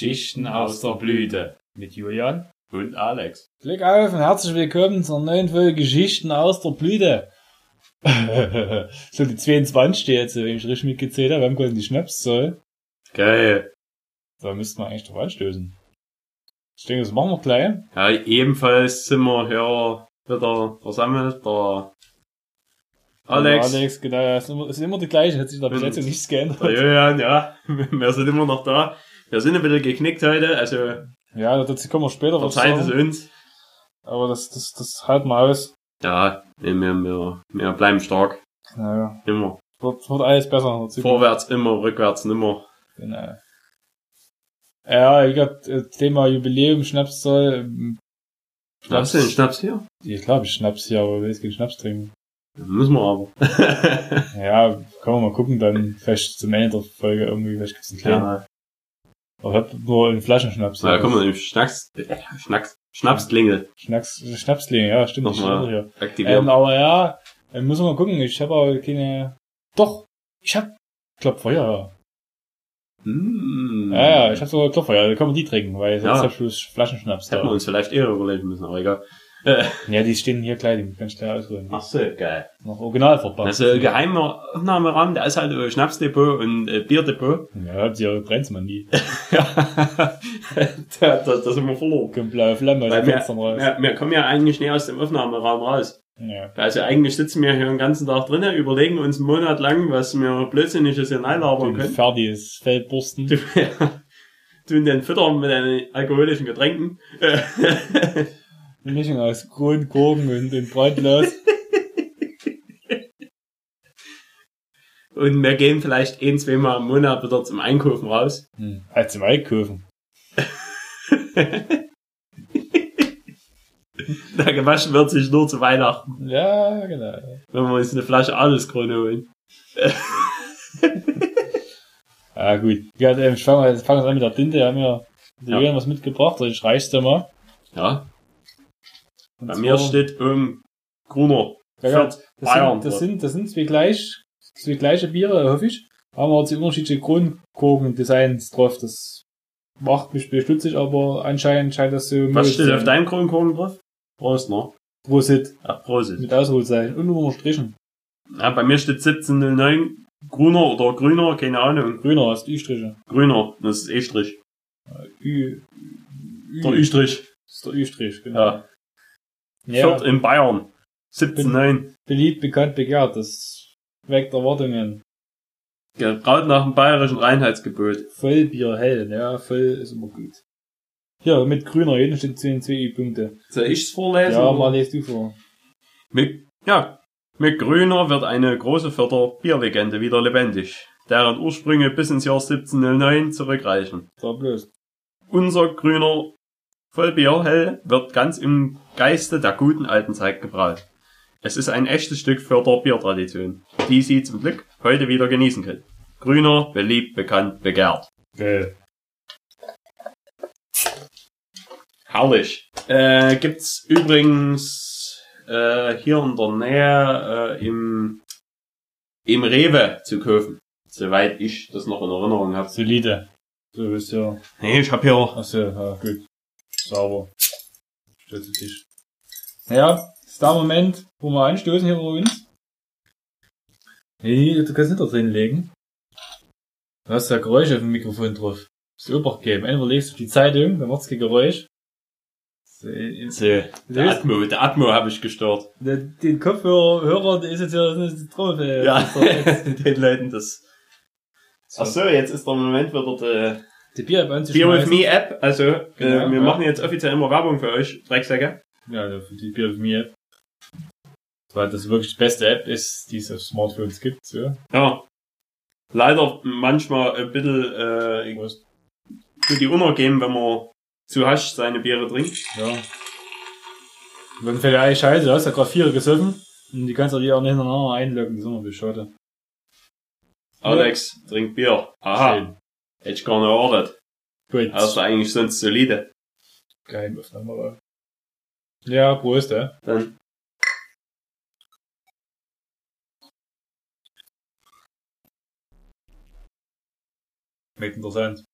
Geschichten aus der Blüte. Mit Julian. Und Alex. Glück auf und herzlich willkommen zur neuen Folge Geschichten aus der Blüte. so die 22 jetzt, wenn ich richtig mitgezählt habe, wir haben quasi die Schnapszahl. Geil. Da müssten wir eigentlich drauf anstößen. Ich denke, das machen wir gleich. Ja, ebenfalls sind wir hier wieder versammelt. Der Alex, Alex, genau, das ist immer, ist immer die gleiche, hat sich der Und- Besetzung nichts geändert. der Julian, ja. Wir sind immer noch da. Wir sind ein bisschen geknickt heute, also Ja, dazu kommen wir später was es sagen. uns. Aber das, das, das halten wir aus. Ja, wir, wir, wir bleiben stark. Naja, Immer. wird, wird alles besser. Vorwärts immer, rückwärts nimmer. Genau. Ja, ich hab äh, Thema Jubiläum, Schnapszahl. ähm, Schnaps den Schnaps hier? Ich glaube, ich Schnaps hier, aber ich will jetzt keinen Schnaps trinken. Müssen wir aber. Ja, können wir mal gucken, dann vielleicht zum Ende der Folge irgendwie, vielleicht gibt's einen kleinen. ja, Aber ich hab nur einen Flaschenschnaps. da kommen wir im Schnacks, äh, Schnacks, Schnapsklingel Schnacks, Schnapslinge, ja, stimmt. Nochmal. aktivieren. Ähm, aber ja, äh, müssen wir mal gucken, ich habe aber keine, doch, ich hab Klopfeuer. Mm. Ja, ja, ich hab sogar Klopfeuer, da können wir die trinken, weil sonst Ja. hab ich bloß Flaschenschnaps Hätten wir da. uns vielleicht eher überlegen müssen, aber egal. Äh, Ja, die stehen hier gleich, die kann ich gleich ausholen. ach so, geil. Noch original verpackt. Also geheimer Aufnahmeraum, der ist halt äh, Schnapsdepot und äh, Bierdepot. Ja, habt ihr Brenzmann die. ja, da, da, da sind wir verloren. Kommt blaue Flamme aus dem Fenster raus. wir, wir kommen ja eigentlich nicht aus dem Aufnahmeraum raus. Ja. Also eigentlich sitzen wir hier den ganzen Tag drinnen, überlegen uns einen Monat lang, was wir blödsinniges hier reinlabern Und können. fertiges Feldbursten. Tun den füttern mit den alkoholischen Getränken. Eine Mischung aus Grün, Gurken und, und Brotlos. Und wir gehen vielleicht ein, zweimal im Monat wieder zum Einkaufen raus. Hm. Halt zum Einkaufen. Da gewaschen wird sich nur zu Weihnachten, Ja, genau. wenn wir uns eine Flasche Adelskrone holen. Ah, gut. Ja, ich fange fang jetzt an mit der Tinte. Wir haben ja, die Ja. Was mitgebracht. Ich reich's dir mal. Ja, Und bei mir steht um Gruner. Ja, ja, das, Bayern. sind, das, sind, das sind zwei gleich, zwei gleiche Biere, hoffe ich. Haben wir die unterschiedliche Kronkorken-Designs drauf. Das macht mich bestutzig, aber anscheinend scheint das so Was steht zu auf sein. deinem Kronkorn drauf? Prost, ne? Prosit. Ja, Prost. Mit Ausrufezeichen und unterstrichen. Ja, bei mir steht 1709 Gruner oder Grüner, keine Ahnung. Grüner hast Ü-Striche. Grüner, das ist E-Strich. Ü, Ü, Der Ü-Strich. Das ist der Ü-Strich, genau. Ja. Ja, Fürth in Bayern. 1709. beliebt, bekannt, begehrt. Das weckt Erwartungen. Gebraut nach dem bayerischen Reinheitsgebot. Vollbier hell, ja, voll ist immer gut. Ja, mit grüner jeden steht 10 CI-Punkte. Soll ich's vorlesen? Ja, mal lest du vor. Mit, ja, mit Grüner wird eine große Fürther Bierlegende wieder lebendig, deren Ursprünge bis ins Jahr 1709 zurückreichen. Da bloß. Unser Grüner Vollbierhell wird ganz im Geiste der guten alten Zeit gebraut. Es ist ein echtes Stück Fürther Biertradition, die Sie zum Glück heute wieder genießen können. Grüner, beliebt, bekannt, begehrt. Geil. Herrlich. Äh, gibt's übrigens äh, hier in der Nähe äh, im, im Rewe zu kaufen. Soweit ich das noch in Erinnerung habe. Solide. So ist ja. Nee, ich hab hier. Achso, ja, gut. Sauber. Stellt zu Tisch. Ja, ist der Moment, wo wir anstoßen hier bei uns. Nee, du kannst nicht da drin legen. Du hast ja Geräusche auf dem Mikrofon drauf. Das Obacht geben. Entweder legst du die Zeitung, dann macht's kein Geräusch. So, So, der Atmo, der Atmo habe ich gestört. Der, den Kopfhörer, Hörer, der ist jetzt ja ist drauf. Äh, Ja, den Leuten das. so. Ach so, jetzt ist der Moment wieder der Die Bier bei uns Beer with Me App. Also, äh, Genau, wir ja. machen jetzt offiziell immer Werbung für euch, Drecksäcke. Ja, für die Bier with Me App. Weil das wirklich die beste App ist, die es auf Smartphones gibt. So. Ja. Leider manchmal ein bisschen äh, Prost. für die untergehen, wenn man zu hasch seine Biere trinkt. Ja. Wenn fällt ja eigentlich scheiße, du hast ja gerade vier gesoffen. Und die kannst du dir auch nicht hintereinander einloggen, das ist immer bescheuert. Alex trinkt Bier. Aha. Schön. Hätte ich gar nicht erwartet. Gut. Er ist eigentlich sonst solide. Geheimaufnahme. Ja, Prost, ja. Dann. Schmeckt interessant.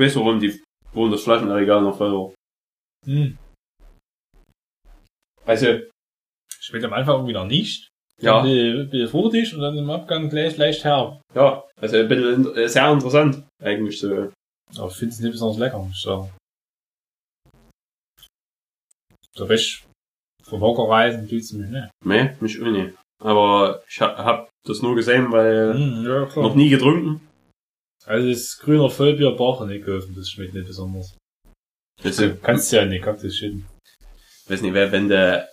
weiß warum die, warum das Flaschenregal noch voll war. Hm. Also, Schmeckt am Anfang irgendwie noch nicht. ja, Ein bisschen, fruchtig und dann im Abgang gleich leicht herb. ja, also ein bisschen sehr interessant, eigentlich so. Aber ich finde es nicht besonders lecker, muss ich sagen. Der Rest vom Hocker tut's mich nicht. Nee, mich auch nicht. Aber ich hab, hab das nur gesehen, weil Hm, ja, klar. noch nie getrunken. Also das grüner Vollbier braucht nicht kaufen, das schmeckt nicht besonders. Also, Du kannst ja nicht, kannst das schütten. weiß nicht, wer, wenn der,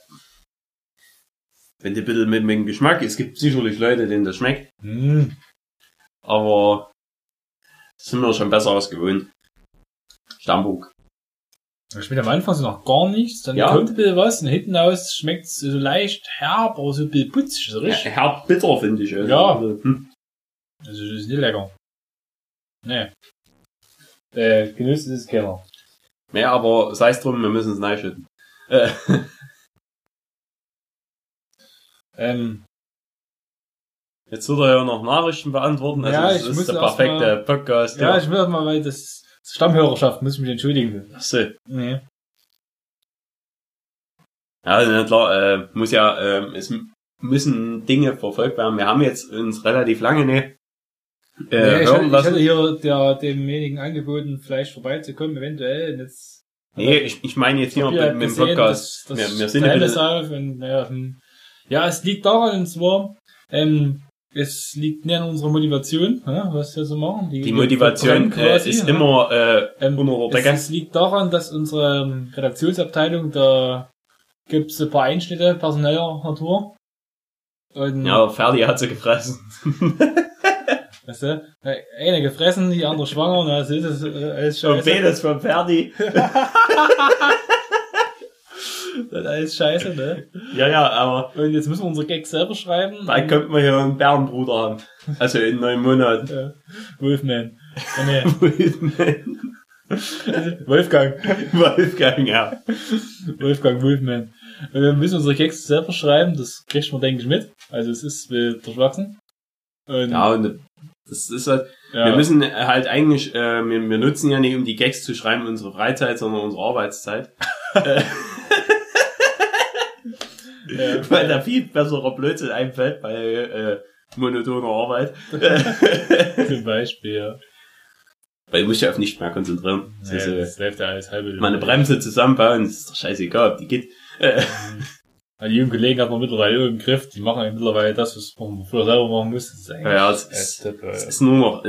wenn der bisschen mit, mit dem Geschmack, es gibt sicherlich Leute, denen das schmeckt, Hm. aber sind wir schon besser ausgewohnt. Stammburg. Das schmeckt am Anfang so noch gar nichts, dann Ja. kommt ein bisschen was und hinten aus schmeckt es so leicht herb, aber so ein bisschen putzig, so Ja, richtig. herb bitter, finde ich. Also, Ja. Also, hm. Also das ist nicht lecker. Nee. Äh, Genuss ist es keiner. Nee, aber sei es drum, wir müssen es neischütten. Äh, Ähm, jetzt wird er ja noch Nachrichten beantworten. Also Ja, das ich ist muss der perfekte Podcast. ja, ich will auch mal, weil das Stammhörerschaft muss ich mich entschuldigen. Ach so. Nee. Ja, na klar, äh, muss ja, ähm, es müssen Dinge verfolgt werden. Wir haben jetzt uns relativ lange nicht äh, nee ich, hatte, ich hatte hier der, demjenigen angeboten, vielleicht vorbeizukommen, eventuell. Und jetzt nee, ich, ich meine jetzt hier halt mit, mit dem Podcast. dass- wir, dass wir sind auf und, naja, hm. ja, es liegt daran, und zwar, ähm, es liegt nicht an unserer Motivation, ja, was wir so machen. die Motivation verbrennen äh, quasi, ist ja. immer äh, Ähm, unter der es, es liegt daran, dass unsere ähm, Redaktionsabteilung, da gibt es ein paar Einschnitte personeller Natur. Und, Ja, Ferdi hat sie gefressen. weißt du, eine gefressen, die andere schwanger, na, das ist es, äh, alles Und scheiße. beides von Ferdi. Das ist alles scheiße, ne? Ja, ja, aber Und jetzt müssen wir unsere Gags selber schreiben. da könnten wir hier einen Bärenbruder haben. Also in neun Monaten. äh, Wolfman. Oh, nee. Wolfgang, Wolfgang. ja. Wolfgang Wolfman. Und wir müssen unsere Gags selber schreiben, das kriegt man, denke ich, mit. Also es ist äh, durchwachsen. Und, Ja, und das ist halt, ja. wir müssen halt eigentlich, äh, wir, wir nutzen ja nicht, um die Gags zu schreiben, unsere Freizeit, sondern unsere Arbeitszeit. Ja, weil da viel besserer Blödsinn einfällt bei äh, monotoner Arbeit. zum Beispiel, ja. weil du musst dich auf nicht mehr konzentrieren. Ja, ist, äh, das läuft ja alles halbe mal eine Bremse zusammenbauen, das ist doch scheißegal, ob die geht. Die jungen Kollegen hat man mittlerweile im Griff, die machen ja mittlerweile das, was man früher selber machen musste. Das ist eigentlich ja, ja, es ist, es ist nur noch,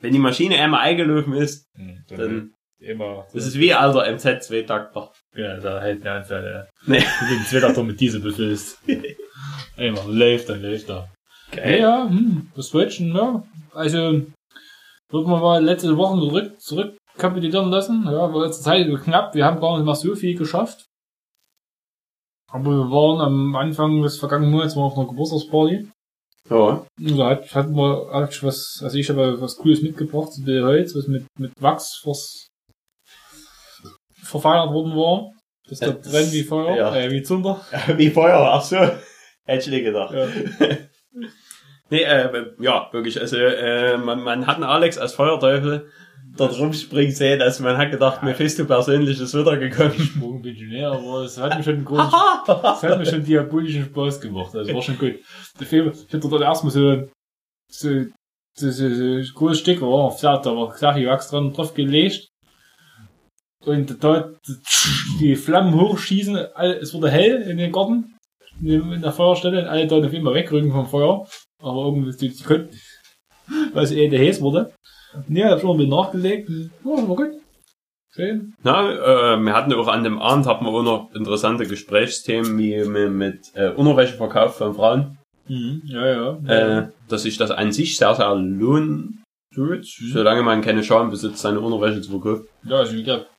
wenn die Maschine einmal eingelaufen ist, hm, dann, immer. das ist wie alter MZ-Zweitakter. Ja, da hält mir einfach, äh, Nee. mit dem Zweiter mit Diesel befüllst. Immer läuft, dann läuft er. Ja, Geil. ja, hm, das Deutschen, ja. Also, würden wir mal letzte Woche zurück, zurück kapitulieren lassen. Ja, war jetzt Zeit knapp. Wir haben gar nicht mal so viel geschafft. Aber wir waren am Anfang des vergangenen Monats mal auf einer Geburtstagsparty. Ja. Und Da hat, hatten wir eigentlich was, also ich habe was Cooles mitgebracht, so Holz, was mit, mit Wachs vers, verfeinert worden war. Das da Ja, das- brennt wie Feuer, ja. äh, wie Zunder. Wie Feuer, ach so. Hätte ich nicht gedacht. Ja. Nee, äh, ja, wirklich, also, äh, man, man hat einen Alex als Feuerteufel dort rumspringen sehen, also man hat gedacht, Mephisto persönlich ist wieder gekommen. Sprung bin ich näher, aber es hat mir schon einen großen, es hat mir schon diabolischen Spaß gemacht. Also war schon gut. Der Film, ich hab dort erstmal so, so, so, so, so ein großes Stück, auf da war Sache Wachs dran drauf gelegt. Und da die Flammen hochschießen, alle, es wurde hell in den Garten, in der Feuerstelle, und alle da auf einmal wegrücken vom Feuer. Aber irgendwie, die, die konnten, weil es eh der heiß wurde. Ja, hab schon ein bisschen nachgelegt. Ja, war gut. Schön. Na, äh, wir hatten auch an dem Abend hatten wir auch noch interessante Gesprächsthemen wie mit, mit äh, Unterwäscheverkauf von Frauen, Mhm. Ja, ja. äh, dass sich das an sich sehr, sehr lohnt, solange man keine Scham besitzt, seine Unterwäsche zu verkaufen. Ja, also wie gesagt,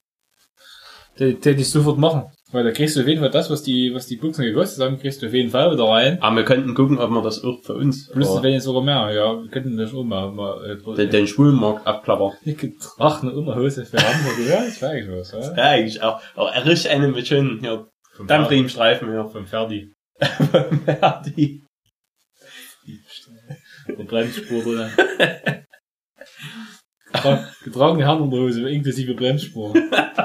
den hätte ich sofort machen. Weil da kriegst du auf jeden Fall das, was die, was die Buchsen gekostet haben, kriegst du auf jeden Fall wieder rein. Aber wir könnten gucken, ob wir das auch für uns, Plus, werden jetzt sogar mehr. Ja, wir könnten das schon mal, mal, den, äh, den Schwulenmarkt abklappern. getragen Unterhose für Hamburg. Ja, das war eigentlich was, ja. Ja, eigentlich auch. Aber er riecht einen mit schönen, Vom, Ferdi, Dampfriemenstreifen, ja. vom Ferdi. ja, die. Der Bremsspur drin. Getra- getragene Herrenunterhose inklusive Bremsspur.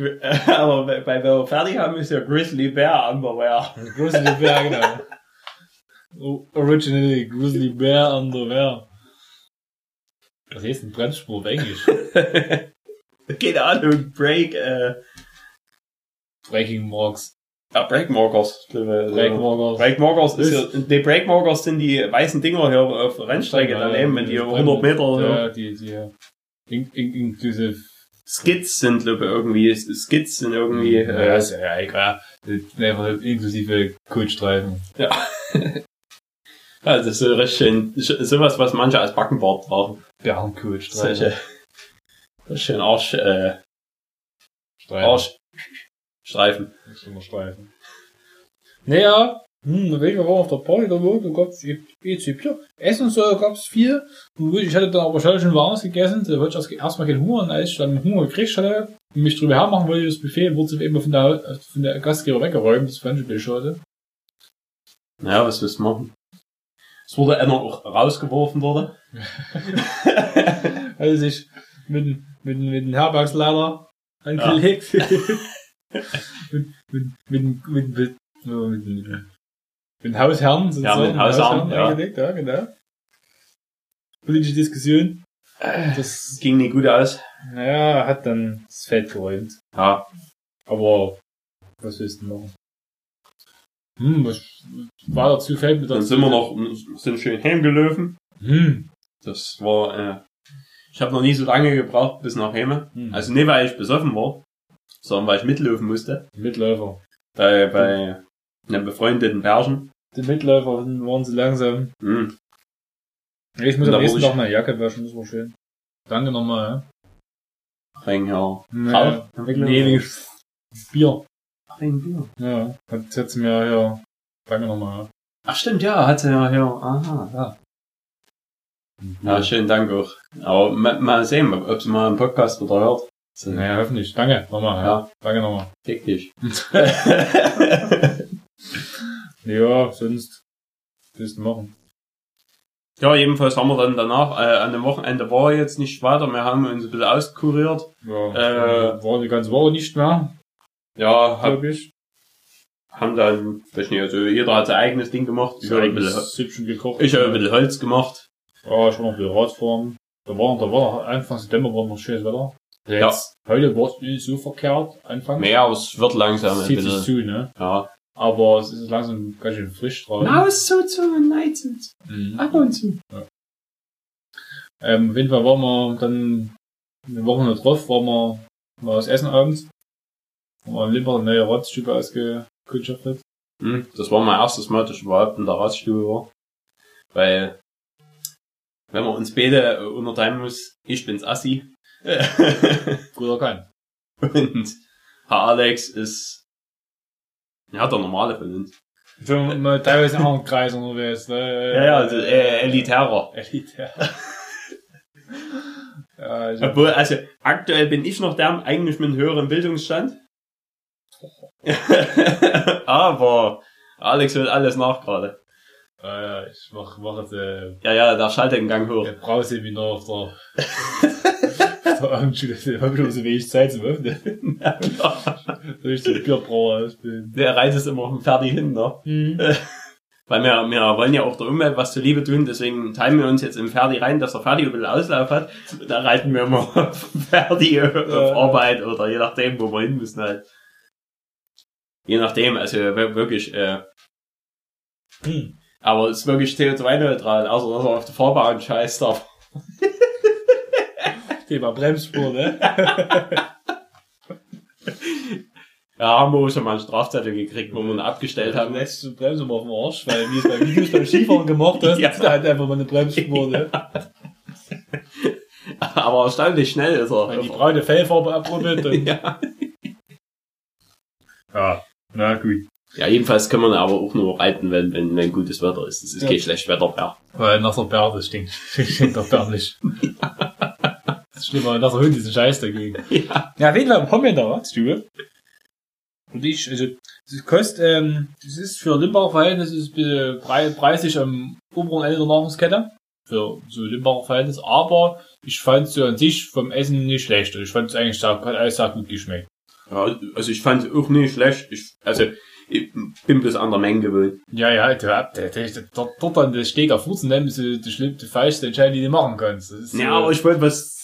Aber bei, bei wir fertig haben, ist ja Grizzly Bear Underwear. Grizzly Bear, genau. Originally Grizzly Bear Underwear. Was heißt ein Bremsspur auf Englisch? Keine Ahnung, Break, äh, Breaking Marks. ja, also- Breakmarkers. Breakmarkers ist ja, die Breakmarkers sind die weißen Dinger hier auf Rennstrecke daneben, wenn die 100 Meter Ja, die, die, in, in, inklusive. Skits sind, irgendwie, Skits sind irgendwie, ja, äh, ist ja egal. Das sind Einfach inklusive Coachstreifen. ja, das ist so richtig schön, sowas, was manche als Backenbart brauchen. Bärencoachstreifen. Solche, richtig schön Arsch, äh, Streifen. Arschstreifen. Streifen. Naja, hm, jeden Fall waren wir auf der Party da wo, da gab's EC Bier. Essen und so gab's viel. Und Ich hatte dann aber schon schon warmes gegessen, da wollte ich erst- erstmal keinen Hunger, und als ich dann Hunger gekriegt hatte, und mich drüber hermachen wollte, das Buffet, wurde eben von der, von der Gastgeber weggeräumt, das fand ich ein bisschen schade. Naja, was willst du machen? Es wurde einer auch rausgeworfen worden. Also sich mit, dem- mit, dem- mit dem Herbergsleiter angelegt. mit, mit, mit, mit, mit, mit, mit, mit, mit dem Hausherrn, sozusagen. mit dem Hausherrn, ja. ja, genau. Politische Diskussion. Das, Das ging nicht gut aus. naja, hat dann das Feld geräumt. Ja, Aber, was willst du machen? Hm, was war dazu fällt mir dann dazu- sind wir noch, sind schön heimgelaufen. Hm. Das war, äh, ich habe noch nie so lange gebraucht bis nach Hause. hm. Also nicht, weil ich besoffen war, sondern weil ich mitlaufen musste. Mitläufer. Bei, bei einem befreundeten Pärchen. Die Mitläufer waren so langsam. Hm. Ich muss am nächsten Tag meine Jacke waschen, das war schön. Danke nochmal, ja. ja. Rauch? Nee, Bier. Rein Bier. Ja, hat jetzt mir ja. Danke nochmal. Ach stimmt, ja, hat sie ja hier. Aha, ja. Ja, schönen Dank auch. Aber ma- mal sehen, ob sie mal einen Podcast wieder hört. Naja, hoffentlich. Danke nochmal. Ja. Ja. Danke nochmal. Fick dich. Ja, sonst. Willst du machen? ja, jedenfalls haben wir dann danach, äh, an dem Wochenende war jetzt nicht weiter. Wir haben uns ein bisschen auskuriert. Ja. Äh, war die ganze Woche nicht mehr, Ja, hab, ich. haben dann, weiß nicht, also jeder hat sein eigenes Ding gemacht. Ich habe ein bisschen, Süppchen gekocht. ich hab ein bisschen Holz gemacht. Ja, ich war noch ein bisschen Radfahren. Da war, da war Anfang September war noch schönes Wetter. Ja. Jetzt, heute war es nicht so verkehrt, Anfang. Mehr, aber es wird langsam ein zieht sich bisschen. zu, ne? Ja. Aber es ist langsam ganz schön frisch draußen. Maus so zu und nein zu. Mhm. Ab und zu. Ähm, auf jeden Fall waren wir dann eine Woche noch drauf, waren wir mal was essen abends. Haben wir in Limper eine neue Radstube ausgekundschaftet. Hm, das war mein erstes Mal, dass ich überhaupt in der Radstube war. Weil, wenn man uns beide äh, unterteilen muss, ich bin's Assi. Gut erkannt. und Herr Alex ist, ja, der normale von uns. So, mal teilweise in anderen Kreisen unterwegs, ne? Ja, ja, also, äh, elitärer. Elitär. ja, also, Obwohl, also, aktuell bin ich noch der eigentlich mit einem höheren Bildungsstand. Aber Alex wird alles nach gerade. ja, ja, ich mach, mach jetzt, äh, Ja, ja, der schaltet den Gang hoch. Brauseminar auf der, auf der Abendschule. Da hab ich noch so wenig Zeit zum Öffnen. Den Bierbrauer? Der reitet immer fertig hin, ne? Mhm. Weil wir, wir wollen ja auch der Umwelt was zuliebe tun, deswegen teilen wir uns jetzt im Ferdi rein, dass der Ferdi ein bisschen Auslauf hat. Da reiten wir mal Ferdi auf Ja. Arbeit oder je nachdem, wo wir hin müssen halt. Je nachdem, also wir- wirklich, äh, Hm. aber es ist wirklich CO2-neutral, außer dass er auf der Fahrbahn scheißt. Thema Bremsspur, ne? Ja, haben wir auch schon mal einen Strafzettel gekriegt, wo wir ihn abgestellt Du haben. lässt die Bremse mal auf den Arsch, weil wie es bei Videos beim Skifahren gemacht hast, Ja. ist da halt einfach mal eine Bremsspur, ne? Aber erstaunlich schnell ist er. Wenn die braune Fellfarbe abrubbelt, ja. ja, na gut. ja, jedenfalls können wir ihn aber auch nur reiten, wenn, wenn, wenn gutes Wetter ist. Das ist Ja. kein schlecht Wetter mehr. Weil nach der Bärde stinkt. Stinkt doch bärmlich. Das ist schlimmer, nach der Hund ist ein Scheiß dagegen. Ja. Ja, auf jeden Fall wir in der. Und ich, also, das kostet, ähm, das ist für Limbach Verhältnis ist ein bisschen brei- preisig am oberen Ende der Nahrungskette. für so Limbacher Verhältnis, aber ich fand so an sich vom Essen nicht schlecht. Ich fand es eigentlich sehr, hat alles sehr gut geschmeckt. Ja, also ich fand es auch nicht schlecht. Ich, also ich bin bloß an der Menge gewöhnt. Ja, ja, du habt, der, der, der, dort an das Steak auf Fuß nehmen, so die schlimmste, falschste Entscheidung, die du machen kannst. Das ist, Ja, äh, aber ich wollte was.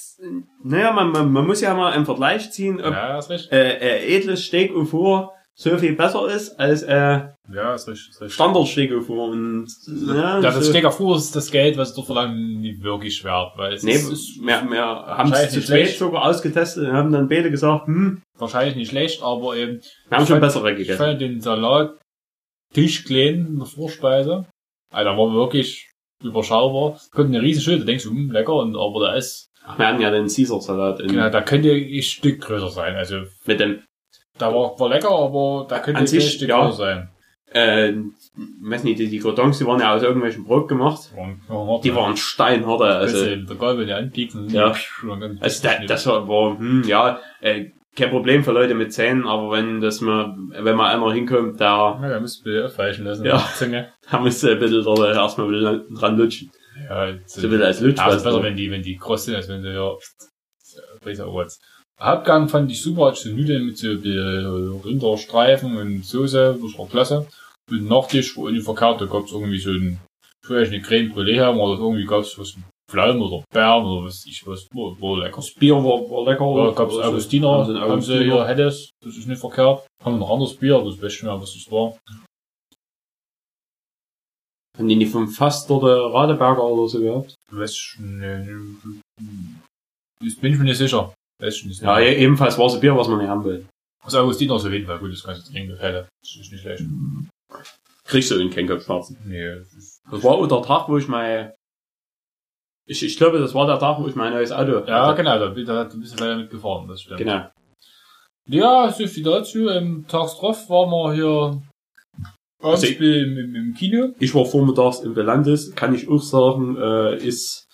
Naja, man, man, man muss ja mal einen Vergleich ziehen, ob ja, ist äh, äh, edles Steak au four so viel besser ist als äh, Ja, ist recht, ist recht. Standardsteak au four. Und ja, Ja, das so. Steak auf Fuß ist das Geld, was du verlangen, nicht wirklich wert, weil es Nee, ist, ist, wir, wir haben es zu schlecht. sogar ausgetestet und haben dann beide gesagt, hm, wahrscheinlich nicht schlecht, aber eben, wir haben Ich schon fand- bessere ich gegessen. fand den Salat tischklein in der Vorspeise. Also, der war wirklich überschaubar. Könnte eine riesen Schüssel, da denkst du, hm, lecker, und, aber da ist, Wir hatten ja den Caesar-Salat in- ja, da könnte ein Stück größer sein. Also, mit dem, da war, war lecker, aber da könnte ein sich, Stück ja. größer sein. äh, weiß nicht, die, die Cordons, die waren ja aus irgendwelchen Brot gemacht. Die waren steinhart, also, der Gabel, wenn du anpiekst, Ja. also da, das war, war hm, ja, äh, kein Problem für Leute mit Zähnen, aber wenn das mal, wenn mal einer hinkommt, da, Ja, da müsst ihr aufweichen lassen. Ja. die Zunge. da musst du ein bisschen dort erstmal ein bisschen dran lutschen. Ja, So ein bisschen als Lutsch. Ja, ist was besser, wenn die, wenn die kross sind, als wenn sie ja, Prise Awards. Hauptgang fand ich super, hatte so Nudeln mit so äh, Rinderstreifen und Soße, das war klasse. Und Nachtisch war irgendwie verkehrt, da gab's irgendwie so ein, ich will eine Creme Brûlée haben, oder irgendwie gab's was, Pflaumen oder Beeren oder was ich was, war, war lecker. Das Bier war, war lecker. Da gab's Also, Augustiner, haben sie hier Heddes, das ist nicht verkehrt. Haben noch anderes Bier, das weiß ich nicht mehr, was das war. Haben die nicht vom dort äh, Radeberger oder so gehabt? Weiß ich, ne, das bin ich mir nicht sicher. Weiß ich nicht. Ja, e- ebenfalls war es ein Bier, was man nicht haben will. Das Augustiner ist auf jeden Fall gut, das kannst du trinken, Fälle. Das ist nicht schlecht. Kriegst du in keinen Kopfschmerzen. Nee, das war auch der Tag, wo ich mein, ich, ich glaube, das war der Tag, wo ich mein neues Auto ja, hatte. genau, da, da, da bist du leider mitgefahren, das stimmt. Genau. Ja, so viel dazu. Ähm, tags drauf waren wir hier Also ich- im, im, im Kino. Ich war vormittags in Belandes, kann ich auch sagen, äh, ist,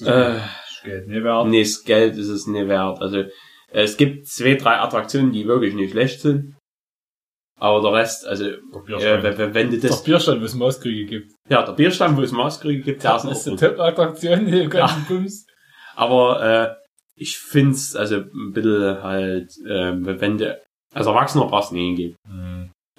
äh, Das Geld nicht wert. nee, das Geld ist es nicht wert. Also, äh, es gibt zwei, drei Attraktionen, die wirklich nicht schlecht sind. Aber der Rest, also, Der äh, wenn, du der das, Bierstand, wo es Mauskriege gibt. ja, der Bierstand, wo es Maßkriege gibt, der ist Das ist auch eine. Top-Attraktion, die ganzen Bums. Aber äh, ich find's also ein bisschen halt, äh, wenn du als Erwachsener brauchst du nicht hingehen. Hm.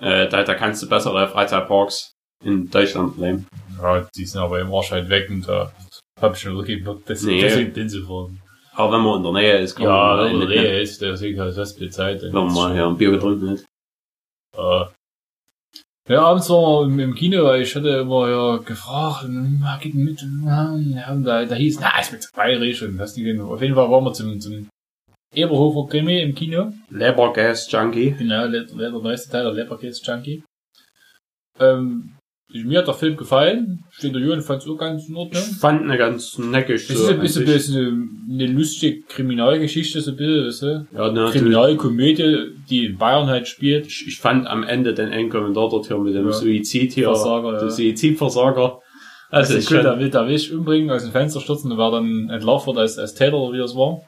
Äh, da, da kannst du bessere Freizeitparks in Deutschland nehmen. Ja, die sind aber im Arsch halt weg und da hab ich schon wirklich Bock, das Nee. deswegen hinzufahren. Aber wenn man in der Nähe ist, kann Ja, man wenn mal man mitnehmen. Rehe ist, der sieht halt das viel Zeit. Wenn man mal hier ein Bier getrunken hat. Äh, ja, abends wir im, im Kino, weil ich hatte immer ja gefragt, hm, geht mit, ja, und da, da hieß, na, ist mit bayerisch und hast die, auf jeden Fall waren wir zum, zum Eberhofer Krimi im Kino. Lebergas Junkie. Genau, der, der neueste Teil der Leberkäse Junkie. Ähm, mir hat der Film gefallen. Steht der Jürgen fand es auch ganz in Ich Ordnung. fand eine ganz neckig. Es ist ein bisschen, bisschen eine lustige Kriminalgeschichte, so ein bisschen, weißt du? Ja, natürlich. Kriminalkomödie, die in Bayern halt spielt. Ich, ich fand am Ende den einen Kommentar dort hier mit dem Ja. Suizid hier. Versager, Der ja. Suizidversager. Also, Also, cool, schon, der will, der will sich umbringen, aus dem Fenster stürzen und wer dann entlarvt als, als Täter wie das war.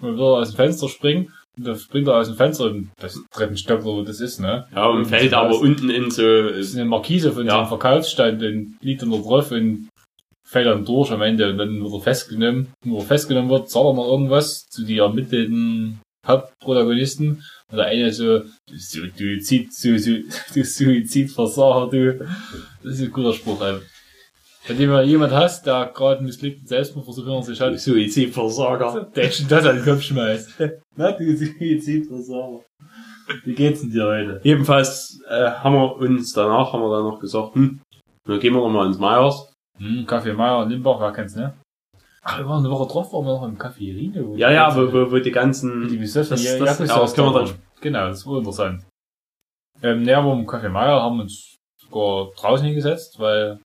Und will aus dem Fenster springen. Und dann springt er aus dem Fenster und das Treppenstock, wo das ist, ne? ja, und fällt aber unten in so, Das ist eine Markise von Ja. so einem Verkaufsstand und liegt dann da drauf und fällt dann durch am Ende und dann wird er festgenommen. Und wo er festgenommen wird, sagt er noch irgendwas zu die ermittelten Hauptprotagonisten. Und der eine so, du Suizid, du, du, du Suizidversager, du. Das ist ein guter Spruch, ey. Wenn du mal jemand hast, der gerade einen missglückten Selbstmordversuch hinter sich hat, Suizidversager. der schon das an den Kopf schmeißt. Na, du Suizidversager. Wie geht's denn dir heute? Jedenfalls äh, haben wir uns danach haben wir dann noch gesagt, hm, dann gehen wir noch mal ins Meyers. Hm, Kaffee Meier in Limbach, wer kennt's, ne? Ach, wir waren eine Woche drauf, waren wir noch im Café Irine. wo Ja, ja, wo, wo, wo die ganzen, die besessen, das- ja, das- ja, ja, das können wir dann- Genau, das war interessant. Ähm, näher wir im Café Meier haben uns sogar draußen hingesetzt, weil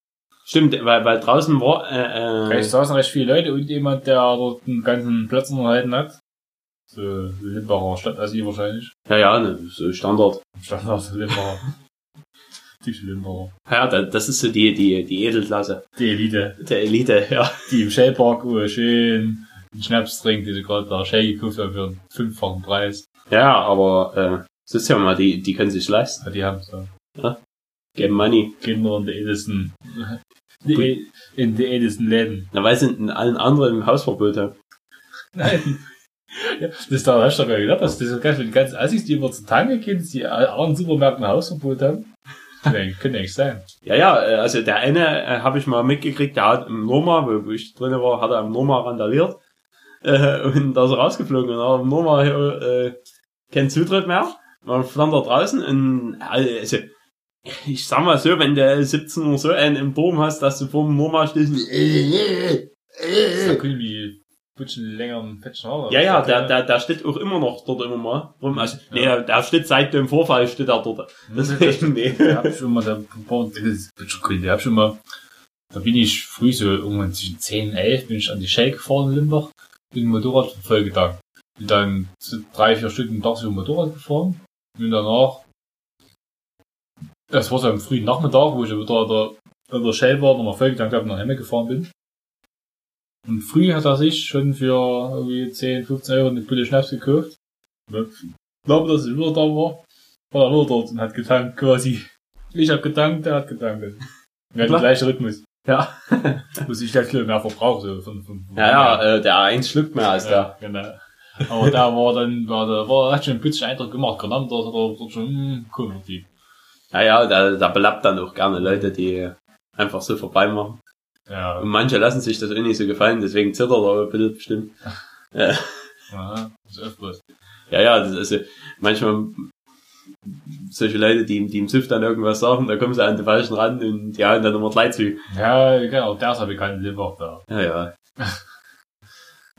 stimmt, weil, weil draußen war, äh, äh, saßen recht viele Leute und jemand, der dort den ganzen Platz unterhalten hat. So, Limbacher Stadtasyl wahrscheinlich. ja, ja, ne, so Standard. Standard Limbacher. Typische Limbacher. Ja, da, das ist so die, die, die Edelklasse, Die Elite. der Elite, ja. die im Shellpark oh, schön einen Schnaps trinkt, die sie gerade da Shell gekauft haben für einen fünffachen Preis. Ja, aber, äh, das ist ja mal, die, die können sich leisten. Ja, die haben so Get money. Kinder und die edelsten Die, in den ältesten Läden. Na, weil sie in allen anderen im Hausverbot haben. Nein. Ja, das da hast du doch gar nicht gedacht, dass das ganz, die ganzen Assis, die immer zu Tange gehen, die anderen Supermärkten Hausverbot haben. Könnte eigentlich- könnte eigentlich sein. Ja, ja, äh, also der eine äh, habe ich mal mitgekriegt, der hat im Noma, wo wo ich drin war, hat er im Noma randaliert. Äh, und da ist er rausgeflogen und hat im Noma äh, keinen Zutritt mehr. Man da draußen und also, ich sag mal so, wenn du 17 Uhr so einen im Turm hast, dass du vor dem stehst und Da können die Butschen längeren Fetschen Haare. Ja, ja, der, der, der steht auch immer noch dort immer mal rum. Also, nee, der, der steht seit dem Vorfall steht er dort. Deswegen, nee. Da hab ich schon mal, schon cool. Da hab ich schon mal, da bin ich früh so irgendwann zwischen 10 und 11 bin ich an die Shell gefahren in Limbach, bin Motorrad vollgetankt. Bin dann drei, vier Stunden tags über Motorrad gefahren. Und danach, das war so am frühen Nachmittag, wo ich wieder an der, an der Shell war, nochmal vollgetankt habe und nach Hause gefahren bin. Und früh hat er sich schon für irgendwie 10, 15 Euro eine Pulle Schnaps gekauft. Ich glaube, dass ich wieder da war. War er wieder dort und hat getankt quasi. Ich hab getankt, der hat getankt. Wir hatten den gleichen Rhythmus. Ja. Muss ich halt mehr Verbrauch so von, von, von Ja, ja, äh, der eins schluckt mehr als ja, der. genau. Aber da war dann, war der, war, hat schon ein bisschen Eindruck gemacht. Gerade da hat er dort schon, hm, cool, die. Ja, ja, der, der belappt dann auch gerne Leute, die einfach so vorbei machen. Ja, Und manche lassen sich das auch nicht so gefallen, deswegen zittert er auch ein bisschen bestimmt. Ja, aha, das ist öfters. ja, ja, das ist, also, manchmal solche Leute, die, die im Suff dann irgendwas sagen, da kommen sie an den falschen Rand und die hauen dann immer gleich zu. Ja, genau, der ist ja bekannt, Limbach da. Ja, ja.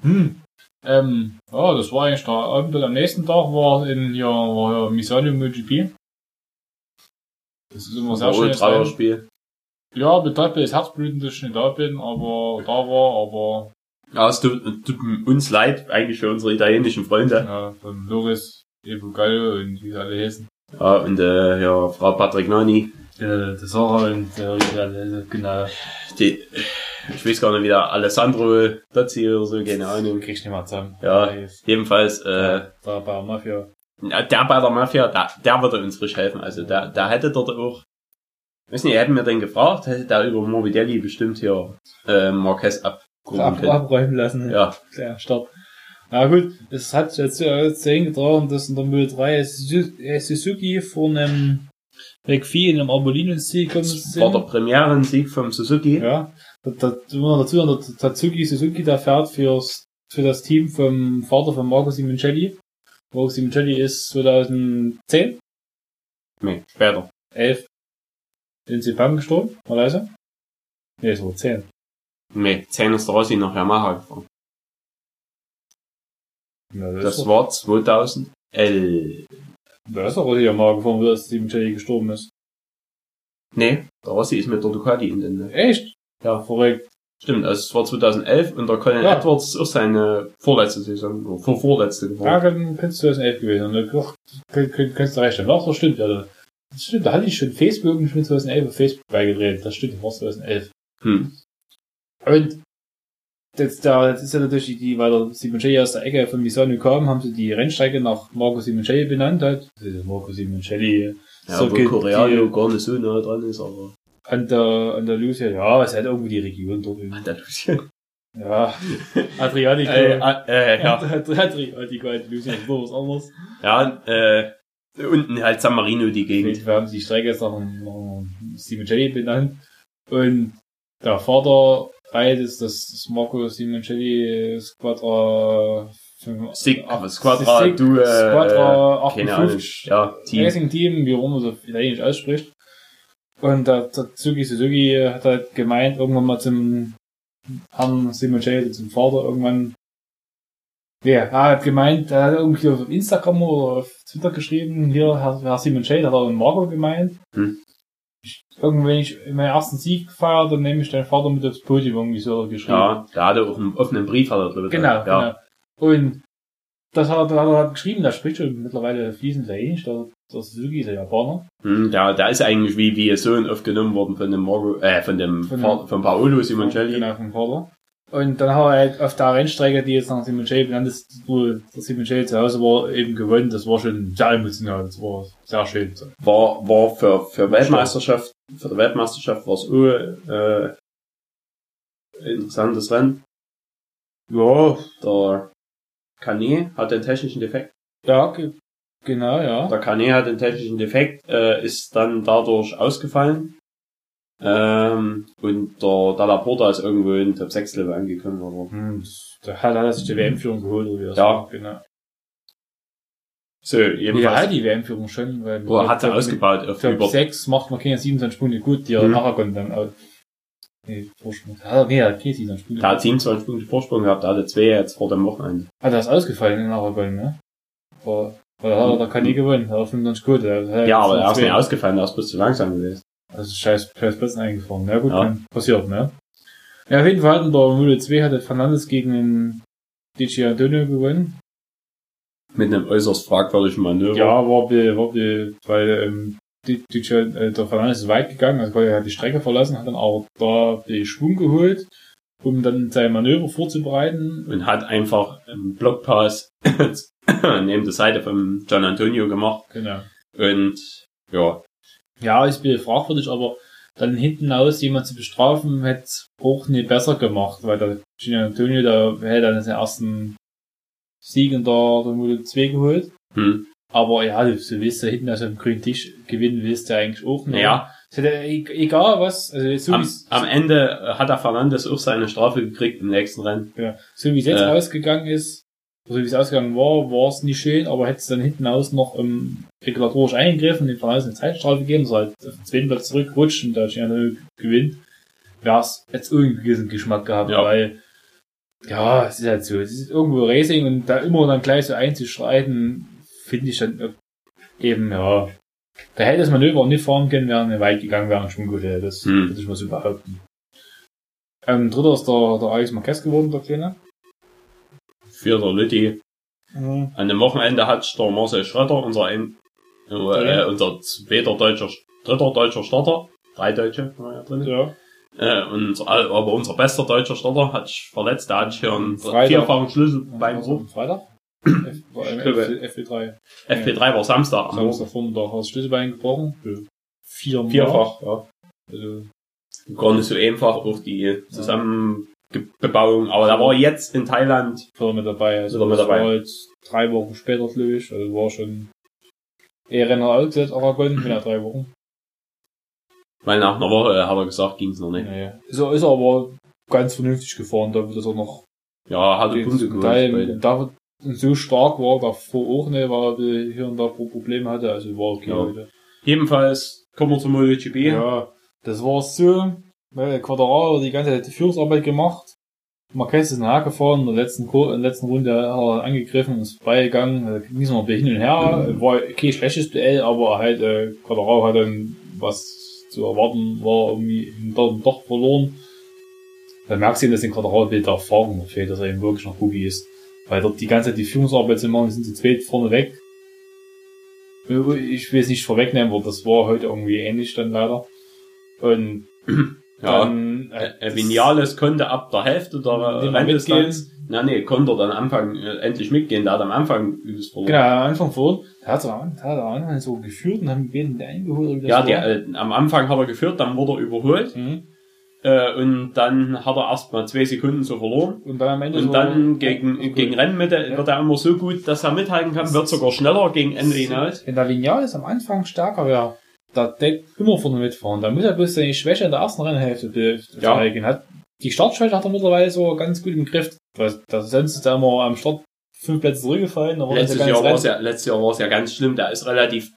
Hm. Ähm, ja, das war eigentlich der Abend. Am nächsten Tag war in hier, war hier Misano MotoGP. Das ist immer sehr schön. Trauerspiel. Ja, bedeutet das Herzbluten, dass ich nicht da bin, aber da war, aber Ja, es tut, tut uns leid, eigentlich für unsere italienischen Freunde. ja, von Loris, Evo Gallo und wie sie alle heißen. Ja, und äh, ja, Frau Patrignani, Der, der Sarah und sie alle genau. die, ich weiß gar nicht, wie der Alessandro Dozzi oder so, keine Ahnung. Kriegst nicht mal zusammen. Ja. Ist- Jedenfalls, äh, Da bei Mafia. Ja, der bei der Mafia, der, der würde uns frisch helfen. Also der, der hätte dort auch, weiß nicht, hätten wir den gefragt, hätte der über Morbidelli bestimmt hier äh, Marquez Ab, können. abräumen lassen. Ja, Ja, Start. Na gut, es hat jetzt äh, zu hingetragen, dass in der Müll 3 Suzu- äh, Suzuki von einem McPhee in einem Arbolino-Ziel gekommen das war der. Premierensieg vom Suzuki. Ja, da, da, da dazu der Tatsuki Suzuki, der fährt fürs, für das Team vom Vater von Marco Simoncelli. Marco Simoncelli ist 2010, Nee, später. 11 in Sepang gestorben, mal leise. Nee, es war 10. Nee, 10 ist der Rossi nach Yamaha gefahren. Ja, Das ist war 2011. Da ist auch ja mal gefahren, wie das Simoncelli gestorben ist. Nee, der Rossi ist mit der Ducati in den, Echt? ja, Verrückt. Stimmt, also es war 2011 und der Colin Ja. Edwards ist auch seine vorletzte Saison, oder vor vorletzte Ja, kann, kannst du das elf gewesen. Und dann kann, kannst du recht haben. Ach, das stimmt, ja. Das stimmt, da hatte ich schon Facebook und ich bin 2011 auf Facebook beigedreht. Das stimmt, das war 2011. Hm. Und jetzt, da, das ist ja natürlich die, die weil der Simoncelli aus der Ecke von Misano kam, haben sie die Rennstrecke nach Marco Simoncelli benannt halt. Marco Simoncelli. Ja, so wo die- gar nicht so nah dran ist, aber Andalusia, ja, es hat irgendwie die Region dort. irgendwie. Andalusien. Ja, Adriatico. Äh, äh, ja. Adriatico, Andalusia ist was anderes. Ja, äh, unten halt San Marino die Gegend. Wir haben die Strecke jetzt nach nach Simoncelli benannt. Und der Vater reitet das, das Marco Simoncelli Squadra Stick, ach, Squadra, Stick- du, äh, Squadra keine Ahnung. 58 Ja, Team. Racing Team, wie auch immer so italienisch ausspricht. Und der Tatsuki Suzuki hat halt gemeint, irgendwann mal zum Herrn Simoncelli, zum Vater, irgendwann, ja, er hat gemeint, er hat irgendwie auf Instagram oder auf Twitter geschrieben, hier, Herr, Herr Simoncelli, hat er einen Marco gemeint. Hm. Ich, irgendwann, wenn ich meinen ersten Sieg feiere, dann nehme ich deinen Vater mit aufs Podium, irgendwie so geschrieben. Ja, der hatte auch einen offenen Brief, hat er drüber Genau, ja. genau. Und das hat er, hat er halt geschrieben, der spricht schon mittlerweile fließend Italienisch, der, der Suzuki ist der Japaner. Hm, der, der ist eigentlich wie, wie ihr Sohn aufgenommen worden von dem Margo, äh, von dem, Von Vater, von Paolo Simoncelli. Genau, vom Vater. Und dann hat er halt auf der Rennstrecke, die jetzt nach Simoncelli benannt ist, wo der Simoncelli zu Hause war, eben gewonnen. Das war schon sehr emotional, das war sehr schön. War, war für, für Weltmeisterschaft, für die Weltmeisterschaft war es auch, äh, interessantes Rennen. Ja, Der Kane hat den technischen Defekt. ja, ge genau, ja. Der Kane hat den technischen Defekt, äh, ist dann dadurch ausgefallen. Ähm, und der Dalla ist irgendwo in Top 6 Level angekommen. Oder? Hm, da hat er sich die WM-Führung geholt, oder wie das Ja. war, genau. So, Ja, jedenfalls. halt die WM-Führung schon, weil Wo hat er ausgebaut auf über 6 macht man keine 27 Punkte gut, die Mhm. nachher konnte dann. Nee, Vorsprung. Hat er, er hat keine 27 Punkte. Der hat 27 Punkte Vorsprung gehabt, der hatte zwei jetzt vor dem Wochenende. Ah, der ist ausgefallen in Aragon, ne? War, weil da hat er, da nie gewonnen, er hat 95 gut. Er, hat Ja, aber er ist nicht ausgefallen, er ist bloß zu langsam gewesen. Also scheiß, scheiß Plätzen eingefahren. Ja gut, Ja. kann passiert, ne? Ja, auf jeden Fall hatten der Mule 2 hatte Fernandes gegen den DJ Antonio gewonnen. Mit einem äußerst fragwürdigen Manöver. Ja, war, be, war be, weil ähm, DJ, äh, der Fernandes ist weit gegangen, also er hat die Strecke verlassen, hat dann aber da den Schwung geholt, um dann sein Manöver vorzubereiten. Und hat einfach einen Blockpass neben der Seite von Gian Antonio gemacht. Genau. Und ja, Ja, ist ein bisschen fragwürdig, aber dann hinten aus jemand zu bestrafen, hätte auch nicht besser gemacht, weil der Gian Antonio, der hätte dann seinen ersten Sieg in der, der Mule 2 geholt. hm, Aber ja, du, du willst ja hinten aus dem grünen Tisch gewinnen, willst du eigentlich auch Es hätte, e- egal was, also so am, am Ende hat der Fernandes auch seine Strafe gekriegt im nächsten Rennen. ja, so wie es jetzt Äh. ausgegangen ist, so wie es ausgegangen war, war es nicht schön, aber hätte es dann hinten aus noch ähm, regulatorisch eingegriffen, den Fernandes eine Zeitstrafe gegeben, so halt auf den zweiten Platz zurückrutscht und da Gianni gewinnt, wäre es jetzt irgendwie diesen Geschmack gehabt, Ja. weil ja, es ist halt so, es ist irgendwo Racing und da immer dann gleich so einzuschreiten, finde ich dann eben, ja, da hätte das Manöver auch nicht fahren können, wäre eine weit gegangen, wäre ein Schwung hätte, das Hm. würde ich mal so behaupten. Ähm, dritter ist der, der Alex Marquez geworden, der Kleine. Vierter Lütti. An dem Wochenende hat der Marcel Schröder, unser, ein, äh, Ja. unser zweiter deutscher, dritter deutscher Starter, drei Deutsche waren ja drin. Ja. Äh, und, aber unser bester deutscher Starter hat sich verletzt, der hat sich hier einen Freitag. vierfachen Schlüssel beim am Freitag? F, F, FP3. FP3 war Samstag. am Samstag Vormittag hast du Schlüsselbein gebrochen. Für Viermal. Vierfach, ja. Also, Gar nicht so einfach, auch die Zusammenbebauung. Aber da war jetzt in Thailand, Vierter mit dabei. Also, Ist er mit das dabei. war jetzt drei Wochen später, glaube ich. Also, war schon eher Renner outset, Aragon, mit drei Wochen. weil nach einer Woche, äh, hat er gesagt, ging's noch nicht. Naja. Er, ist er aber ganz vernünftig gefahren, da wird er noch Ja, hat er Punkte geholt. Da so stark war, davor auch nicht, weil er hier und da Probleme hatte, also war okay Ja. heute. Jedenfalls kommen wir zum MotoGP. Ja, das war so. Weil Quadraro hat die ganze Zeit die Führungsarbeit gemacht. Marquez ist nachher gefahren, in der letzten, Kur in der letzten Runde hat er angegriffen und ist beigegangen. Ging noch hin und her. War okay, schlechtes Duell, aber halt, äh, Quadraro hat dann, was zu erwarten war, irgendwie dann doch verloren. Da merkst du, dass den Quadraro Bild der Erfahrung fehlt, dass er eben wirklich noch Boogie ist. Weil dort die ganze Zeit die Führungsarbeit zu machen, sind sie zweit vorne weg. Ich will es nicht vorwegnehmen, aber das war heute irgendwie ähnlich dann leider. Und Ja. dann, äh, Äh, Vinales konnte ab der Hälfte der Renndistanz, na nee, konnte er dann am Anfang äh, endlich mitgehen, der hat am Anfang übelst verloren. Genau, am Anfang vor, da hat er am da hat er am Anfang so geführt und haben die beiden eingeholt. Ja, der, äh, am Anfang hat er geführt, dann wurde er überholt Mhm. Äh, und dann hat er erst mal zwei Sekunden so verloren. Und dann am Ende Und dann gegen, Okay. gegen Rennmitte Ja. wird er immer so gut, dass er mithalten kann, wird sogar schneller gegen Ende hinaus. Wenn der Vinales am Anfang stärker wäre, da der immer vorne mitfahren. Da muss er bloß seine Schwäche in der ersten Rennhälfte Ja. zeigen. Hat, die Startschwäche hat er mittlerweile so ganz gut im Griff. Das, das sonst ist er immer am Start fünf Plätze zurückgefallen. Da Letztes ja Jahr, ja, letztes Jahr war es ja ganz schlimm, der ist relativ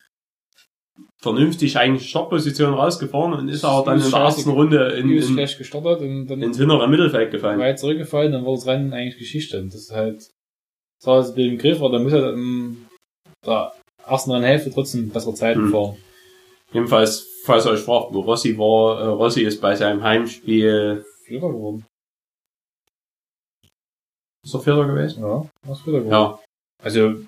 vernünftig eigentlich Startposition rausgefahren und ist aber dann in der ersten Runde in, in, gestartet und dann ins hintere Mittelfeld gefallen. weit zurückgefallen, dann war das Rennen eigentlich Geschichte. Und das ist halt, das war das im Griff, aber dann muss er in der ersten Rennhälfte trotzdem bessere Zeiten Hm. fahren. Jedenfalls, falls ihr euch fragt, wo Rossi war, äh, Rossi ist bei seinem Heimspiel, Vierter geworden. ist er Vierter gewesen? Ja, was Vierter geworden. Ja. Also,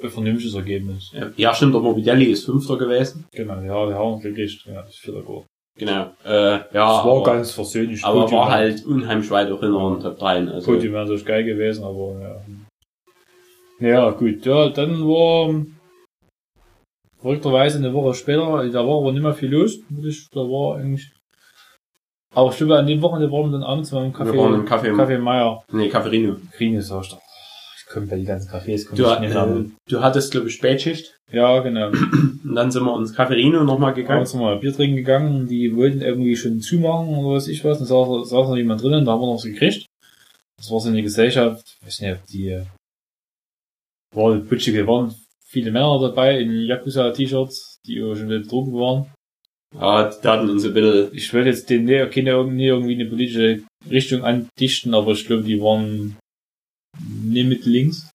vernünftiges Ergebnis. Ja, stimmt, der Morbidelli ist Fünfter gewesen. Genau, ja, wir haben gekriegt. Ja, das ist Vierter geworden. Genau. Äh, ja, das war aber, ganz versöhnlich. aber Podium war halt unheimlich weit auch in den Top 3. Also, Podium wäre natürlich geil gewesen, aber ja. Ja, gut, ja, dann war verrückterweise eine Woche später, da war aber nicht mehr viel los. wirklich. Da war eigentlich Aber stimmt, an dem Wochenende waren wir dann abends beim Kaffee, Wir waren im Kaffee, Kaffee Meier. nee. Green ist auch stark. Ich komme bei die ganzen Cafés, Du, äh, du hattest, glaube ich, Spätschicht. Ja, genau. Und dann sind wir ins Cafferino nochmal gegangen. Abends sind wir Bier trinken gegangen, die wollten irgendwie schon zumachen oder was ich was, dann saß, saß noch jemand drinnen, da haben wir noch was gekriegt. Das war so eine Gesellschaft, ich weiß nicht, ob die, äh, war eine putschige, waren viele Männer dabei in Yakuza-T-Shirts, die schon betrunken waren. Ja, die hatten uns ein bisschen, Ich will jetzt den keine irgendwie, irgendwie eine politische Richtung andichten, aber ich glaube, die waren nicht mit links.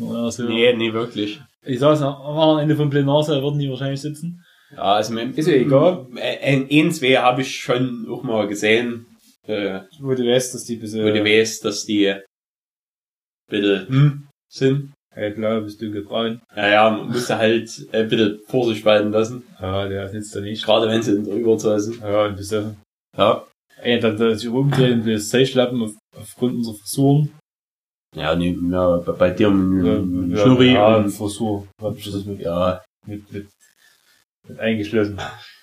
Oder so. nee, nee, wirklich. Ich saß am am Ende vom Plenarsaal, würden die wahrscheinlich sitzen. Ja, also, Ist ja egal. Ein, ein, zwei habe ich schon auch mal gesehen, äh, Wo du weißt, dass die ein bisschen wo du weißt, dass die bitte hm, sind. hellblau, bist du gebraun. Ja, ja, man musste halt äh, bitte Vorsicht walten lassen, Ja, der sitzt da nicht. gerade wenn sie in der Überzahl sind. Ja, bist du. Ja. Ey, dann, dass ich rumdrehen, das Zeischlappen auf, aufgrund unserer Frisuren. Ja, nee, ja, bei, bei dir mit, Ja, mit ja, Schnurri ja, und, Frisur. Hab ich das mit, ja, mit, mit, mit eingeschlossen.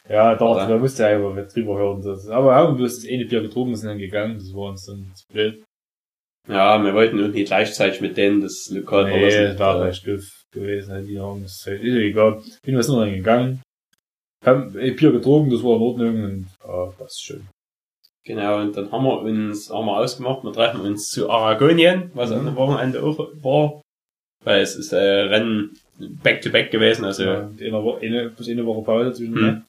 Ja, da, Ja. da musste er einfach mit drüber hören. Das, aber haben wir bloß das eine Bier getrunken, sind dann gegangen. Das war uns dann zu blöd. ja, wir wollten irgendwie gleichzeitig mit denen das Lokal Nee, verlassen. das war vielleicht doof gewesen. halt, Die haben das halt, ist ja egal. Bin was nur dann gegangen. Haben ein Bier getrunken, das war in Ordnung und, ah, das ist schön. Genau, und dann haben wir uns, haben wir ausgemacht, wir treffen uns zu Aragonien, was Mhm. am Wochenende auch war. Weil es ist äh, Rennen back to back gewesen, also Ja, ja. eine, Woche, eine, bis eine Woche Pause zwischen. Hm.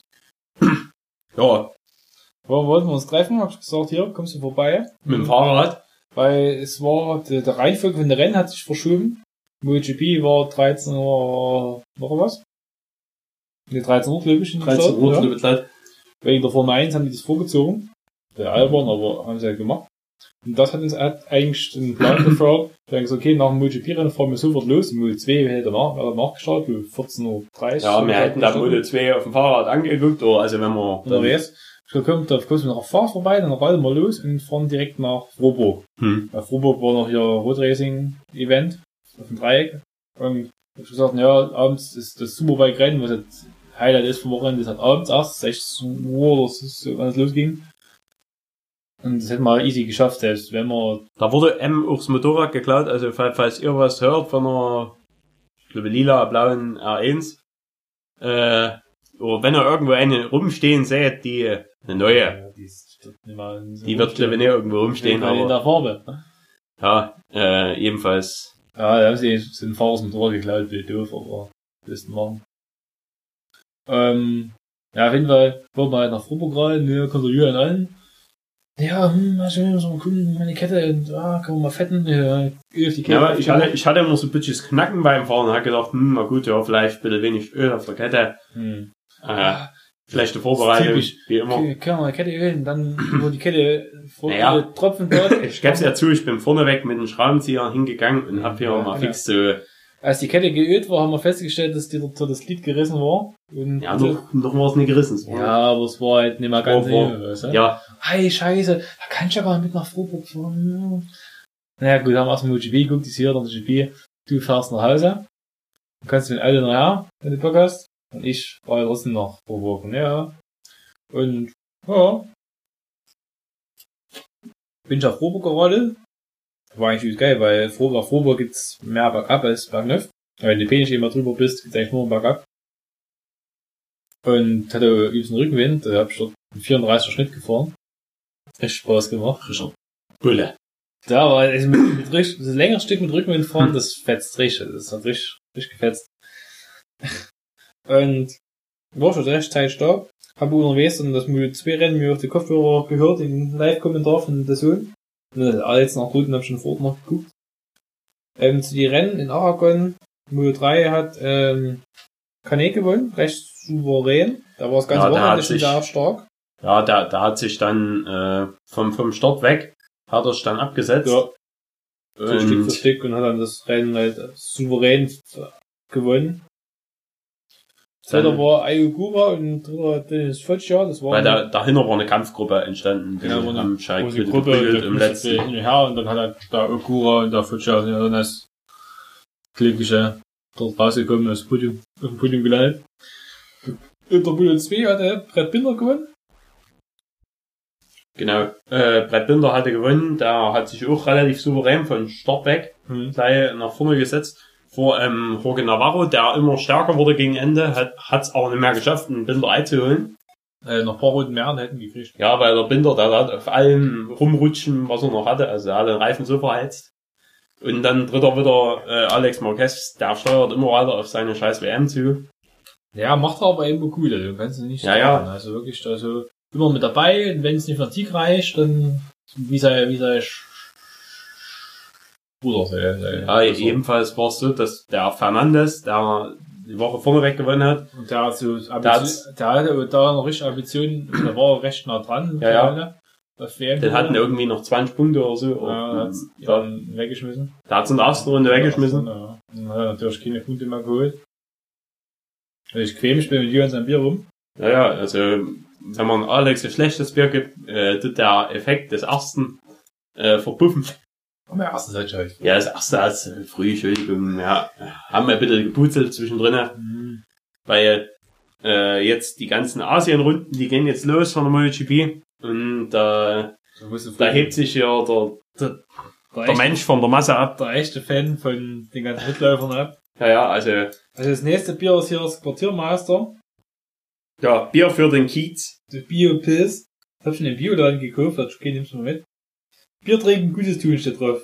ne? Wo wollten wir uns treffen? Hab ich gesagt, hier, kommst du vorbei? mit dem Fahrrad. Weil es war, der, der Reihenfolge von der Rennen hat sich verschoben. MotoGP war 13 Uhr, noch was? Ne, 13 Uhr, glaube ich, in der 13 Stadt, Uhr, ja. ja. Wegen der Formel 1 haben die das vorgezogen. Der albern, aber haben sie halt gemacht. Und das hat uns eigentlich den Plan gefördert. Wir haben gesagt, okay, nach dem MotoGP-Rennen fahren wir sofort los. Moto 2 hätte danach, wäre nachgestartet, um 14.30 Uhr. Ja, wir hätten da Moto 2 auf dem Fahrrad angeguckt, oder also wenn wir der Rest, ich gesagt, komm, da kommst du noch Fahrt vorbei, dann rollen wir los und fahren direkt nach Froburg. hm. Bei Froburg war noch hier Roadracing-Event auf dem Dreieck. Und ich hab gesagt, ja, abends ist das Superbike-Rennen, was jetzt Highlight ist vom Wochenende, ist halt abends erst, 16 Uhr, oder so, wann es losging. Und das hätten wir easy geschafft, selbst wenn wir, Da wurde M das Motorrad geklaut, also falls, falls ihr was hört von einer, ich glaube, lila, blauen R1, äh, oder wenn ihr irgendwo eine rumstehen seht, die, eine neue, ja, die, in so die wird glaube ich nicht irgendwo rumstehen, in aber, der Farbe. ja, äh, ebenfalls, Ja, da haben sie sind Fahrers Motorrad geklaut, wie doof, aber das machen. Ähm, ja, auf jeden Fall wollten wir halt nach Froburg rein, ne, kommt der Julian an. Ja, hm, schön, so gucken, meine Kette, ah, kann man mal fetten, ja, Öl auf die Kette. ja, aber ich hatte, ich hatte immer so ein bisschen Knacken beim Fahren und hab gedacht, hm, na gut, ja, vielleicht bitte wenig Öl auf der Kette, hm. äh, vielleicht eine Vorbereitung, Typisch. wie immer. Okay, können wir mal Kette ölen, dann über die Kette vor Naja. äh, Tropfen dort. Ich geb's ja zu, ich bin vorneweg mit dem Schraubenzieher hingegangen und hab hier Ja, mal genau. fix so, Als die Kette geölt war, haben wir festgestellt, dass die dort das Glied gerissen war. Und ja, noch, noch war es nicht gerissen. ja, aber es war halt nicht mehr ganz War- war- ja, Hey, scheiße, da kann ich ja gar nicht mit nach Freiburg fahren. Naja, gut, haben wir erstmal MotoGP geguckt, hier, dann MotoGP. Du fährst nach Hause. Du kannst mit Auto nachher, wenn du Bock hast. Und ich fahre trotzdem nach Freiburg. Und ja. Und, ja. Bin ich auf Freiburg geradelt. War eigentlich übelst geil, weil Fro- nach Freiburg gibt's mehr bergab als bergauf. Wenn du nicht immer drüber bist, gibt's eigentlich nur bergab. Und hatte übelst einen Rückenwind, da hab ich dort einen 34er Schnitt gefahren. Echt Spaß gemacht. frischer Bulle. Ja, aber also mit, mit richtig, das längere Stück mit Rückenwind fahren, das fetzt richtig. Das hat richtig, richtig gefetzt. Und war schon recht Zeit da. Habe unterwegs und das Mühe 2 Rennen mir auf die Kopfhörer gehört, den Live-Kommentar von der Sohn. Und das alles nach Routen hab ich schon vor Ort noch geguckt. Ähm, zu die Rennen in Aragon, Mühe 3 hat, ähm, Kané gewonnen, recht souverän. Da war das ganze Ja, Wochenende schon da stark. Ja, da, da hat sich dann äh, vom, vom Start weg, hat er sich dann abgesetzt. Ja, so Stück für und Stück und hat dann das Rennen halt souverän gewonnen. Zweiter war Ayugura und dritter Dennis Foccia. Das war weil da, dahinter war eine Kampfgruppe entstanden. Ja, war eine große Gruppe im letzten. hin und her und dann hat halt der Okura und der Foccia sind ja dann als glückliche dort rausgekommen und das Podium, auf dem Podium gelandet. In der Bulle 2 hat der Brett Binder gewonnen. Genau. Äh, Brett Binder hatte gewonnen, der hat sich auch relativ souverän von Start weg Hm. gleich nach vorne gesetzt. Vor ähm, Jorge Navarro, der immer stärker wurde gegen Ende, hat es aber nicht mehr geschafft, einen Binder einzuholen. Äh, noch ein paar Runden mehr hätten die gekriegt. Ja, weil der Binder, der hat auf allem rumrutschen, was er noch hatte, also er hat den Reifen so verheizt. Und dann dritter wieder äh, Alex Marquez, der steuert immer weiter auf seine scheiß WM zu. Ja, macht er aber eben gut, also kannst du nicht Ja, ja. sagen. Also wirklich, also immer mit dabei, und wenn es nicht für Sieg reicht, dann wie sei, wie sei Bruder, sei, sei, Ja, also, ebenfalls war es so, dass der Fernandes, der die Woche vorneweg gewonnen hat, Und der hat so Der Ambition, der hatte da noch richtig Ambitionen, da war er recht nah dran. Ja, ja. den hatten irgendwie noch 20 Punkte oder so. ja, Ja, der, weggeschmissen. der hat es in der ersten Runde weggeschmissen. Ja. Natürlich keine Punkte mehr geholt. Also ich quäl mich mit Jürgen sein Bier rum. Ja, ja, also wenn man Alex ein schlechtes Bier gibt, äh, tut der Effekt des ersten äh, verpuffen. Am ersten Satz halt. Ja, das erste äh, früh, Entschuldigung, ja, haben wir ein bisschen geputzelt zwischendrin, Mhm. weil äh, jetzt die ganzen Asien-Runden, die gehen jetzt los von der MotoGP und äh, da hebt sich ja der, der, der, der Mensch von der Masse ab. der echte Fan von den ganzen Mitläufern ab. Ja, ja, also Also das nächste Bier ist hier das Quartiermeister. Ja, Bier für den Kiez. Das Bio-Pilz. Das hab ich in den Bioladen gekauft, hat okay, nimmst du mal mit. Bier trinken, Gutes tun steht drauf.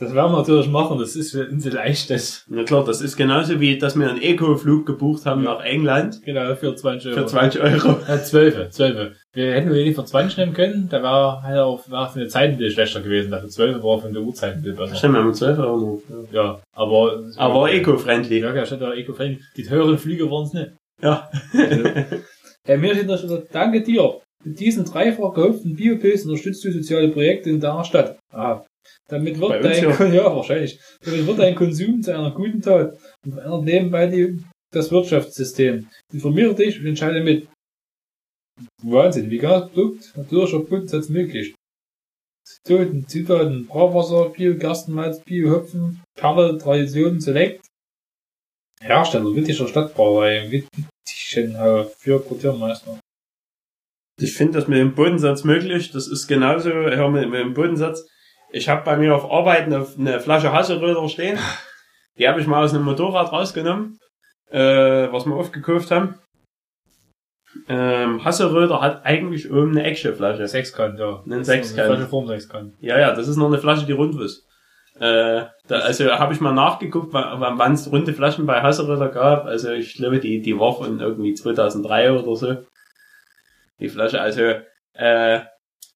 Das werden wir natürlich machen, das ist für uns leichtes. Na klar, das ist genauso wie, dass wir einen Eco-Flug gebucht haben Ja. nach England Genau, für 20 Euro. für 20 Euro. Ja, 12, 12. Wir hätten wir den für 20 nehmen können, da war halt auch, war für eine Zeit ein bisschen schlechter gewesen. Dafür 12 war von der Uhrzeit ein bisschen besser. Stimmt, wir haben 12 Euro noch. Ja, aber, Aber eco-friendly. Ja, ja, da eco-friendly. Die teuren Flüge waren es nicht. Ja. Äh, mir steht da schon, so, danke dir. Mit diesen dreifach gehopften Biopilz unterstützt du soziale Projekte in deiner Stadt. Ah. Damit wird Bei uns dein, ja. Ja, wahrscheinlich. Damit wird dein Konsum zu einer guten Tat und verändert nebenbei die, das Wirtschaftssystem. Informiere dich und entscheide mit. Wahnsinn, veganes Produkt, natürlicher Bodensatz möglich. Zutaten, Zutaten, Brauwasser, Bio-Gerstenmalz, Bio-Hopfen, Perle, Tradition, Select. Hersteller, Wittischer Stadtbrauerei, Wittichenhau für Quartiermeister. Ich finde das mit dem Bodensatz möglich. Das ist genauso ja, mit, mit dem Bodensatz. Ich habe bei mir auf Arbeit eine, eine Flasche Hasseröder stehen. Die habe ich mal aus einem Motorrad rausgenommen, äh, was wir oft gekauft haben. Ähm, Hasseröder hat eigentlich oben eine Eckschöpflasche. Sechskant, ja. Ein Sechskant. Flasche Form Sechskant. Ja, ja, das ist noch eine Flasche, die rund ist. Äh, da, also habe ich mal nachgeguckt, wann es runde Flaschen bei Hasseröder gab. Also ich glaube, die, die war von irgendwie 2003 oder so. Die Flasche, also äh,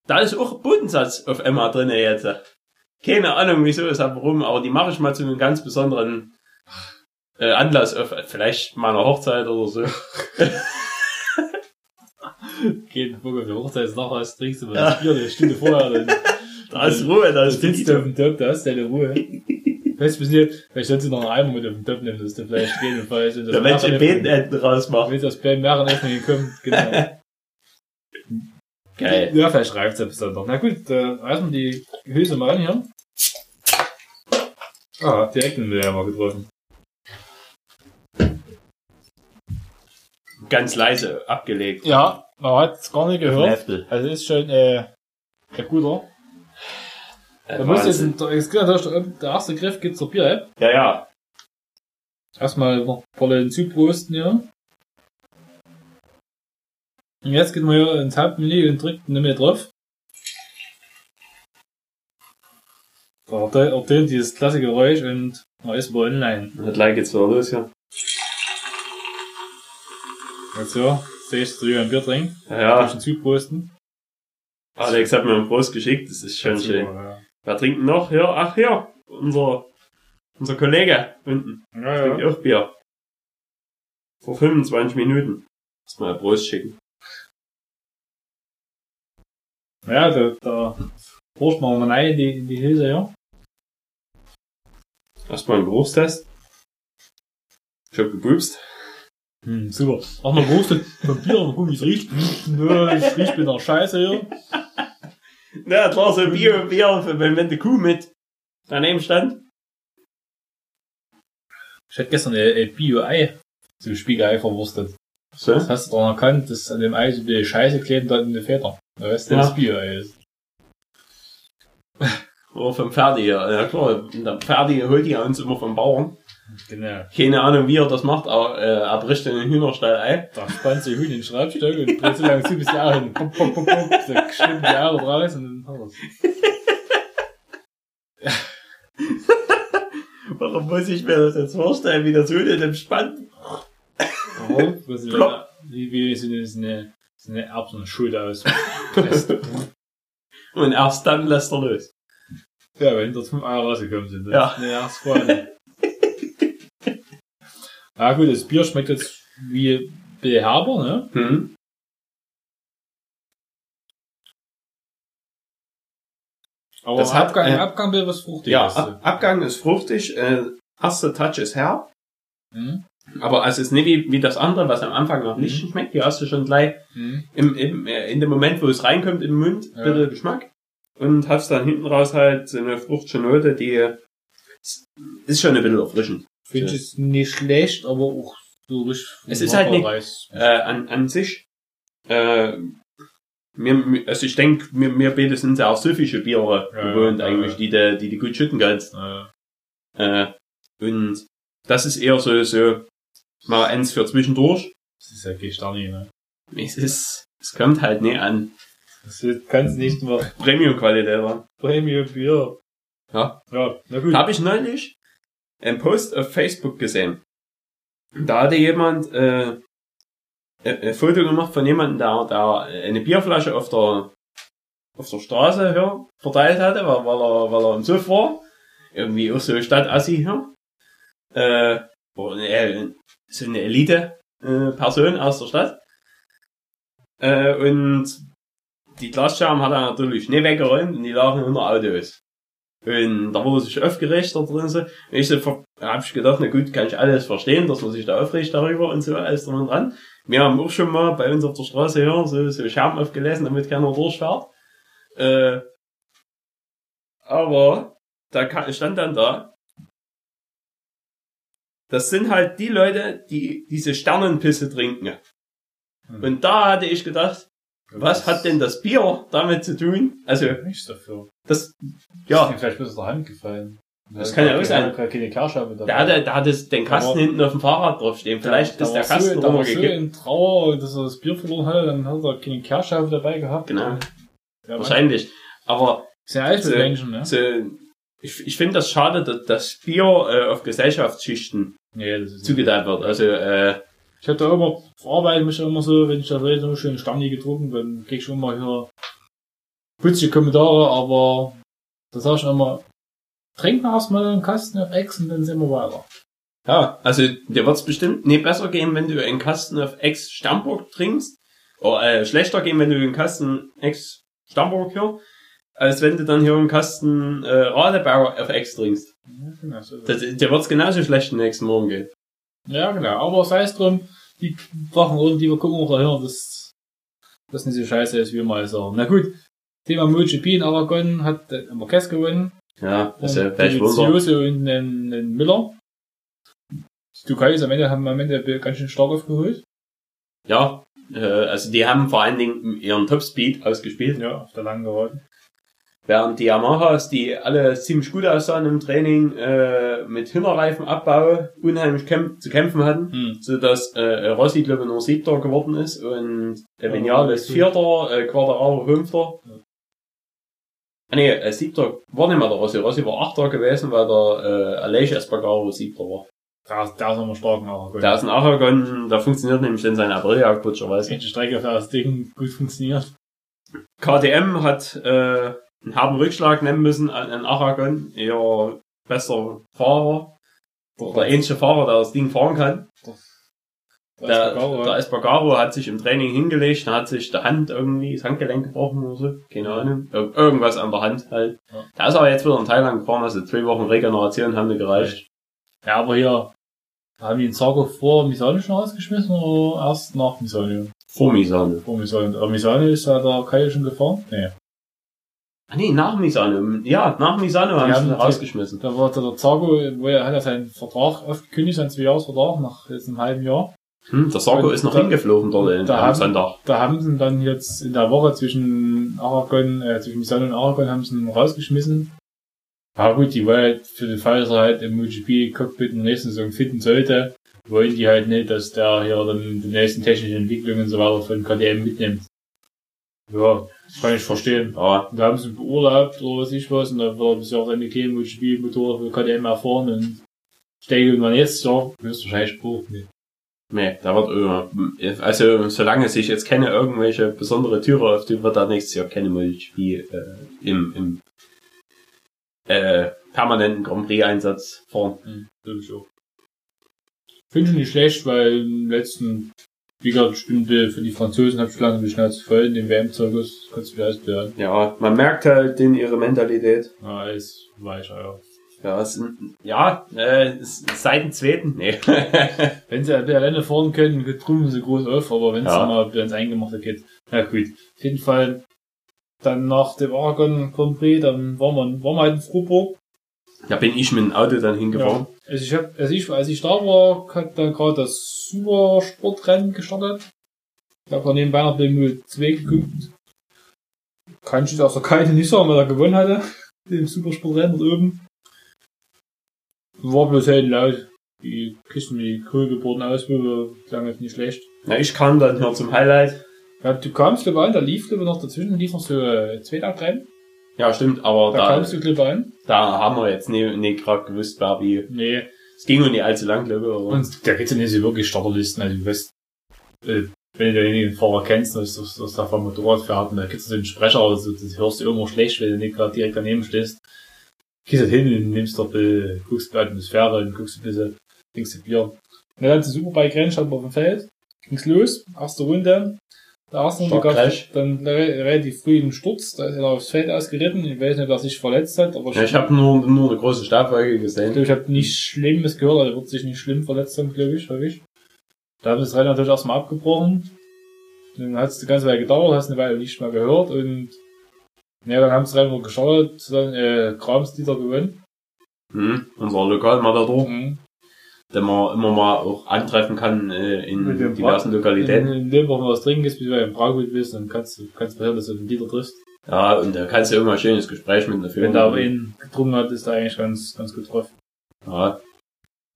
da ist auch Bodensatz auf einmal drin jetzt. Keine Ahnung, wieso, weshalb, warum, aber die mache ich mal zu einem ganz besonderen äh, Anlass auf, vielleicht meiner Hochzeit oder so. Geht, Bock auf die Hochzeit ist nachher, was trinkst du mal das Bier eine Stunde vorher, dann Da ist Ruhe, da dann ist sitzt du auf dem Top, da hast du deine Ruhe. Weißt du, vielleicht vielleicht sollst du noch einen Eimer mit auf den Top nehmen, dass du vielleicht gehen und falls du Mensch im Meerenessen- Betenenden rausmacht. Wenn das beim Meerenessen gekommen, genau. Geil. Ja, vielleicht reift's ja bis dann noch. Na gut, äh, reißen wir die Hülse mal an hier. Ah, direkt den Wärmer getroffen. Ganz leise abgelegt. Ja, man hat's gar nicht gehört. Heftel. Also ist schon, äh, der guter. Äh, Da muss jetzt, ein, natürlich der, erste Griff geht zur Bier-App. Ja, ja. Erstmal noch Leute zuprosten, ja. Und jetzt geht man hier ins Hauptmenü und drückt nicht mehr drauf. Da ertönt- dieses klasse Geräusch und man ist wohl online. Das gleich geht's wieder los, ja. Also, sehe ich, dass du ein Bier trinken. Ja, Ja. zuprosten. Alex hat mir einen Prost geschickt, das ist schon schön. Ja, Wer trinkt noch? Ja, ach ja, unser, unser Kollege unten ja. trinkt ja. auch Bier. Vor 25 Minuten. Lass mal ein Prost schicken. ja da, da forscht man mal rein in die, die Hülse, ja. Erstmal ein Geruchstest. Ich hab gebubst. Hm, super. Ach, man rostet vom Bier und gucken, wie es riecht. Es riecht mit einer Scheiße hier. Na, klar, so Bier, Bier, wenn, wenn die Kuh mit daneben stand. Ich hätte gestern ein, ein Bio-Ei zum Spiegelei verwurstet. So. Das hast du daran erkannt, dass an dem Ei so bisschen Scheiße klebt und in den Feder. Da weißt Ja. das Bier ist. Oder vom Ferdi. Ja klar, der Ferdi holt die uns immer vom Bauern. Genau. Keine Ahnung, wie er das macht, aber äh, er bricht in den Hühnerstall ein. Da spannt sich Hühn in den Schreibstock und dreht so lange zu, bis die Augen pop, pop, pop, pop, so stimmt die Augen raus und dann hat er's. Warum muss ich mir das jetzt vorstellen, wie das Huhn in dem Spann... Warum? Wie, wie so eine, so eine, so eine Erbsenschuld aus. Und erst dann lässt er los. ja, wenn dort fünf Eier rausgekommen sind. Ja. Ne, erst vorne. Ja gut, das Bier schmeckt jetzt wie Beherber, ne? Hm? Aber Das im hat, Abgang, äh, im Abgang wird was Fruchtiges. Ja, Ab Abgang ist fruchtig, äh, erster Touch ist herb, Hm? aber es ist nicht wie, wie das andere, was am Anfang noch nicht Mhm. schmeckt. Hier hast du schon gleich Hm? im, im, äh, in dem Moment, wo es reinkommt in den Mund, Ja. bitte Geschmack. Und hast dann hinten raus halt so eine fruchtige Note, die ist schon ein bisschen erfrischend. Finde ich es nicht schlecht, aber auch so richtig. Es ist halt nicht-. Äh, an, an sich, äh, mir, also ich denke, mir, mir beide sind ja auch süffische Biere Ja, gewohnt ja, eigentlich, ja. die du die, die gut schütten kannst. Äh, und das ist eher so, so mal eins für zwischendurch. das ist ja kein Sterni, ne? Es ist, es kommt halt nie an Das kannst nicht mehr Premium-Qualität ran. Premium Bier. Ja. Ja, na gut. Habe ich neulich einen Post auf Facebook gesehen. Da hatte jemand äh, ein Foto gemacht von jemandem, der, der eine Bierflasche auf der auf der Straße hier verteilt hatte, weil, weil er weil er im Suff war. Irgendwie auch so Stadtassi hier. Äh, äh, so eine Elite äh, aus der Stadt. Äh, und die Glasscherben hat er natürlich nicht weggeräumt und die lagen unter Autos. Und da wurde sich aufgeregt da drin. So. Und ich so, hab ich gedacht, na gut, kann ich alles verstehen, dass man sich da aufregt darüber und so, alles drum und dran. Wir haben auch schon mal bei uns auf der Straße hier so, so Scherben aufgelesen, damit keiner durchfährt. Äh, aber da ka- stand dann da, das sind halt die Leute, die diese Sternenpisse trinken. Hm. Und da hatte ich gedacht, was hat denn das Bier damit zu tun? Also, nichts dafür? das, Ist ja, ihm vielleicht bis aus der Hand gefallen. Das kann ja auch sein. Keine, Klarscheibe dabei. der hatte, der hatte den Kasten Aber- hinten auf dem Fahrrad draufstehen. Vielleicht Da ist der Kasten so, da war so in Trauer, dass er das Bier verloren hatte, dann hat er keine Kehrscheibe dabei gehabt. Genau. Ja, Wahrscheinlich. Aber Sehr alt für So- Menschen, ne? so, ich, ich finde das schade, dass das Bier äh, auf Gesellschaftsschichten Nee, das ist zugeteilt wird. Also, äh, Ich hab da immer, verarbeite mich immer so, wenn ich da so schön Stani getrunken, dann krieg ich immer hier putzige Kommentare, aber da sag ich immer, trink mal erstmal einen Kasten auf Ex und dann sehen wir weiter. ja, also dir wird's bestimmt nicht besser gehen, wenn du einen Kasten auf Ex Stamburg trinkst. Oder äh, schlechter gehen, wenn du einen Kasten Ex Stamburg hier, als wenn du dann hier einen Kasten äh, Radebauer auf Ex trinkst. Ja, genau, so. Das, dir wird's genauso schlecht am nächsten Morgen gehen. Ja, genau, aber sei es drum, die Sachen, oder die wir gucken auch dahin, das, das nicht so scheiße ist, wie wir mal sagen. Na gut, Thema MotoGP in Aragon hat äh, Marquez gewonnen. Ja, das ist ja vielleicht Wunder. Und den, den Miller. Die Ducatis am Ende haben am Ende ganz schön stark aufgeholt. Ja, äh, also die haben vor allen Dingen ihren Topspeed ausgespielt. Ja, auf der langen Geraden. Während die Yamahas, die alle ziemlich gut aussahen im Training, äh, mit Hinterreifenabbau unheimlich kämp zu kämpfen hatten, Hm. so dass äh, Rossi glaube ich nur Siebter geworden ist und äh, Vinales. Vierter, äh, Quadraro Fünfter. Ja. Ah nee, äh, Siebter war nicht mehr der Rossi. Rossi war Achter gewesen, weil der äh, Aleix Espargaro Siebter war. Da, da ist immer stark nach. Der ist ein Aragon, da funktioniert nämlich dann seine Aprilia kutscherweise. Die Strecke für das Ding gut funktioniert. KTM hat äh, einen harten Rückschlag nehmen müssen an an Aragon, ihr bester Fahrer. Oder der einzige Fahrer, der das Ding fahren kann. Der, der Espargaro hat sich im Training hingelegt, hat sich der Hand irgendwie, das Handgelenk gebrochen oder so, keine Ahnung. Ir irgendwas an der Hand halt. Ja. Der ist aber jetzt wieder in Thailand gefahren, also zwei Wochen Regeneration haben nicht gereicht. Ja, aber hier haben die den Zago vor Misano schon rausgeschmissen oder erst nach Misano? Vor Misano. Vor Misano. Aber Misano ist ja der Kai schon gefahren? Nee. Ah nee, nach Misano. Ja, nach Misano haben sie ihn rausgeschmissen. Da war der Zago, wo er hat ja seinen Vertrag aufgekündigt, seinen Zweijahresvertrag nach jetzt einem halben Jahr. Hm, der Sarko ist noch da- hingeflogen dort in- da haben- Sonntag. Da haben sie ihn dann jetzt in der Woche zwischen Aragon, äh, zwischen Sonne und Aragon haben sie ihn rausgeschmissen. Ja gut, die wollen halt für den Fall, dass er halt im MotoGP-Cockpit in der nächsten Saison finden sollte, wollen die halt nicht, dass der hier dann die nächsten technischen Entwicklungen und so weiter von KTM mitnimmt. Ja, kann ich verstehen. Ja, Da haben sie beurlaubt oder was ich was und da wird bis auch eine kleine MotoGP-Motor für KTM erfahren und ich denke, wenn jetzt ja, höchstwahrscheinlich Spruch nicht. nee, da wird, äh, also, solange sich jetzt keine irgendwelche besondere Türe öffnet, wird da nächstes Jahr keine MotoGP, äh, im, im, äh, permanenten Grand Prix-Einsatz fahren. Hm, auch. Finde ich nicht schlecht, weil im letzten, wie gesagt, Stunde für die Franzosen habe ich langsam die Schnauze voll in dem WM-Zirkus, kannst du wieder ausblären. Ja, man merkt halt in ihre Mentalität. Ja, alles weicher, ja. Ja, es sind, ja, äh, es- seit dem zweiten, nee. Wenn sie alleine fahren können, trumpfen sie groß auf, aber wenn es Ja. dann mal ins Eingemachte geht, na gut. Auf jeden Fall, dann nach dem Aragon Grand Prix, dann waren wir, waren wir halt in Froburg. Da bin ich mit dem Auto dann hingefahren. Also ich hab, also ich, als ich da war, hat dann gerade das Supersportrennen gestartet. Ich habe nebenbei noch den 2 geguckt. Kann ich jetzt aus der Kite nicht sagen, wer da gewonnen hatte. Den Supersportrennen dort oben. War bloß halt laut. Die Kisten die Kohlgeburten Auswürfe klang jetzt nicht schlecht. Ja, ich kam dann hier zum Highlight. Ja, du kamst glaube an, da lief glaube noch dazwischen, lief noch so äh, Zweitaktrennen. Ja, stimmt, aber Da da, kamst du glaube an. da haben wir jetzt nicht, nicht gerade gewusst, wer wie. Nee, Es ging noch nicht allzu lang, glaube ich. Aber Und da gibt's ja nicht so wirklich Starterlisten. Also du weißt, äh, wenn du den Fahrer kennst, dass, dass, dass der vom Motorrad fährt, da gibt's so einen Sprecher, also das hörst du immer schlecht, wenn du nicht gerade direkt daneben stehst. Gehst halt hin und nimmst doch, äh, guckst bei Atmosphäre und guckst ein bisschen, trinkst ein Bier. Und dann zum Superbike rennen, stand auf dem Feld, ging's los, erste Runde. Der Stark gab dann re- relativ früh einen Sturz, da ist er aufs Feld ausgeritten. Ich weiß nicht, wer sich verletzt hat, aber ja, ich habe nur, nur eine große Staubwolke gesehen. ich habe nichts Schlimmes gehört, also er wird sich nicht schlimm verletzt haben, glaube ich, hoffe ich. Da haben sie das Rennen natürlich erstmal abgebrochen. Dann hat es eine ganze Weile gedauert, hast eine Weile nicht mehr gehört und ja, dann haben sie Rennen geschaut, dann äh, Krams Dieter gewonnen. Mhm. Unser Lokalmatador, Mhm. Den man immer mal auch antreffen kann äh, in diversen Wenn Lokalitäten. du in dem Wochen was trinken gehst, bis du im Braugut bist, dann kannst du kannst passieren, dass du den Dieter triffst. Ja, und da kannst du immer ein schönes Gespräch mit einer Wenn der aber ihn getrunken hat, ist er eigentlich ganz, ganz gut drauf. Ja.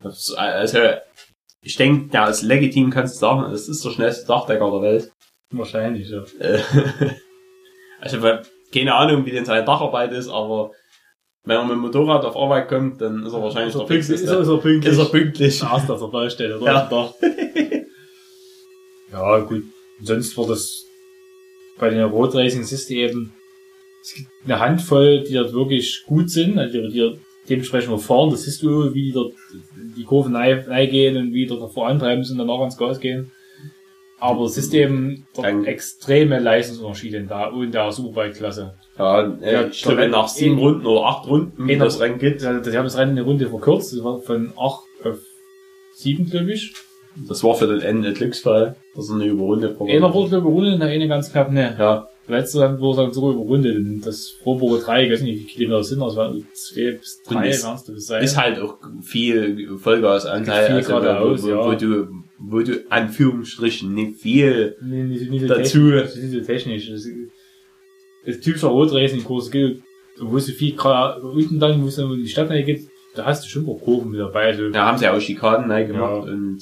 Das ist, also, ich denke, der ist legitim, kannst du sagen, es ist der schnellste Dachdecker der Welt. Wahrscheinlich, ja. Äh, also, keine Ahnung, wie denn seine Dacharbeit ist, aber wenn er mit dem Motorrad auf Arbeit kommt, dann ist er wahrscheinlich der pünktlich, ist, er, ist er pünktlich. Ist er pünktlich. Der auf der Baustelle, oder? Ja. Doch. ja, gut. Und sonst war das bei den Road Racing siehst du eben, es gibt eine Handvoll, die dort wirklich gut sind, also die, die dementsprechend fahren, das siehst du, wie die dort die Kurven rein- reingehen und wie die dort voranbremsen und danach ans Gas gehen. Aber es ist eben extreme Leistungsunterschiede in der, in der Superbike-Klasse. Ja, äh, Ja, ich glaube, nach sieben Runden oder acht Runden, Einer- das Rennen geht, Also, die haben das Rennen eine Runde verkürzt, das war von 8 auf 7, glaube ich. das war für den Ende ein Glücksfall, dass er eine Überrunde Einer wurde überrundet, der eine ganz knapp, ne. Ja, letzte dann wurde dann so überrundet. Und das Vorburger 3, ich weiß nicht, wie viele Kilometer das sind, das waren zwei bis Und drei, kannst du das sein. ist halt auch viel Vollgasanteil, Viel also, wo, geradeaus, wo, ja. wo du, wo du Anführungsstrichen nicht viel nicht, nicht, nicht so dazu. technisch, das ist nicht so technisch. Das, typischer Rotracing-Kurs geht, wo so viel gerade unten dann, wo es dann in die Stadt geht, da hast du schon ein paar Kurven mit dabei. Also, Da haben sie auch Schikanen neu gemacht und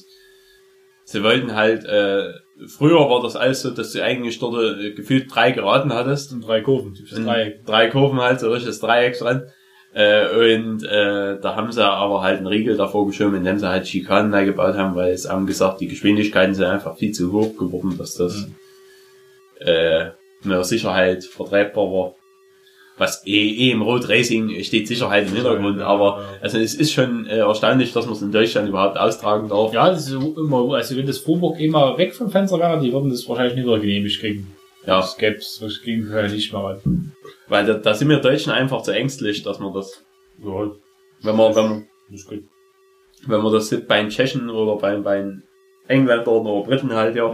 sie wollten halt, äh, früher war das alles so, dass du eigentlich dort äh, gefühlt drei Geraden hattest. und drei Kurven, typisch Und drei. Kurven halt, so richtiges Dreieck dran. Äh, und äh, da haben sie aber halt einen Riegel davor geschoben, indem sie halt Schikanen gebaut haben, weil es haben gesagt, die Geschwindigkeiten sind einfach viel zu hoch geworden, dass das Mhm. äh, der Sicherheit vertretbar war. Was eh, eh im Road Racing steht Sicherheit im Hintergrund, aber also es ist schon äh, erstaunlich, dass man es in Deutschland überhaupt austragen darf. Ja, das ist immer, also wenn das Vorburg immer weg vom Fenster wäre, die würden das wahrscheinlich nicht wieder genehmigt kriegen. Ja, Das gäb's, das ging wahrscheinlich nicht mehr an. weil da, da sind wir Deutschen einfach zu ängstlich, dass man das, Ja, wenn man, wenn man, das ist gut. wenn man das sieht bei den Tschechen oder bei, bei den Engländern oder Briten halt, ja,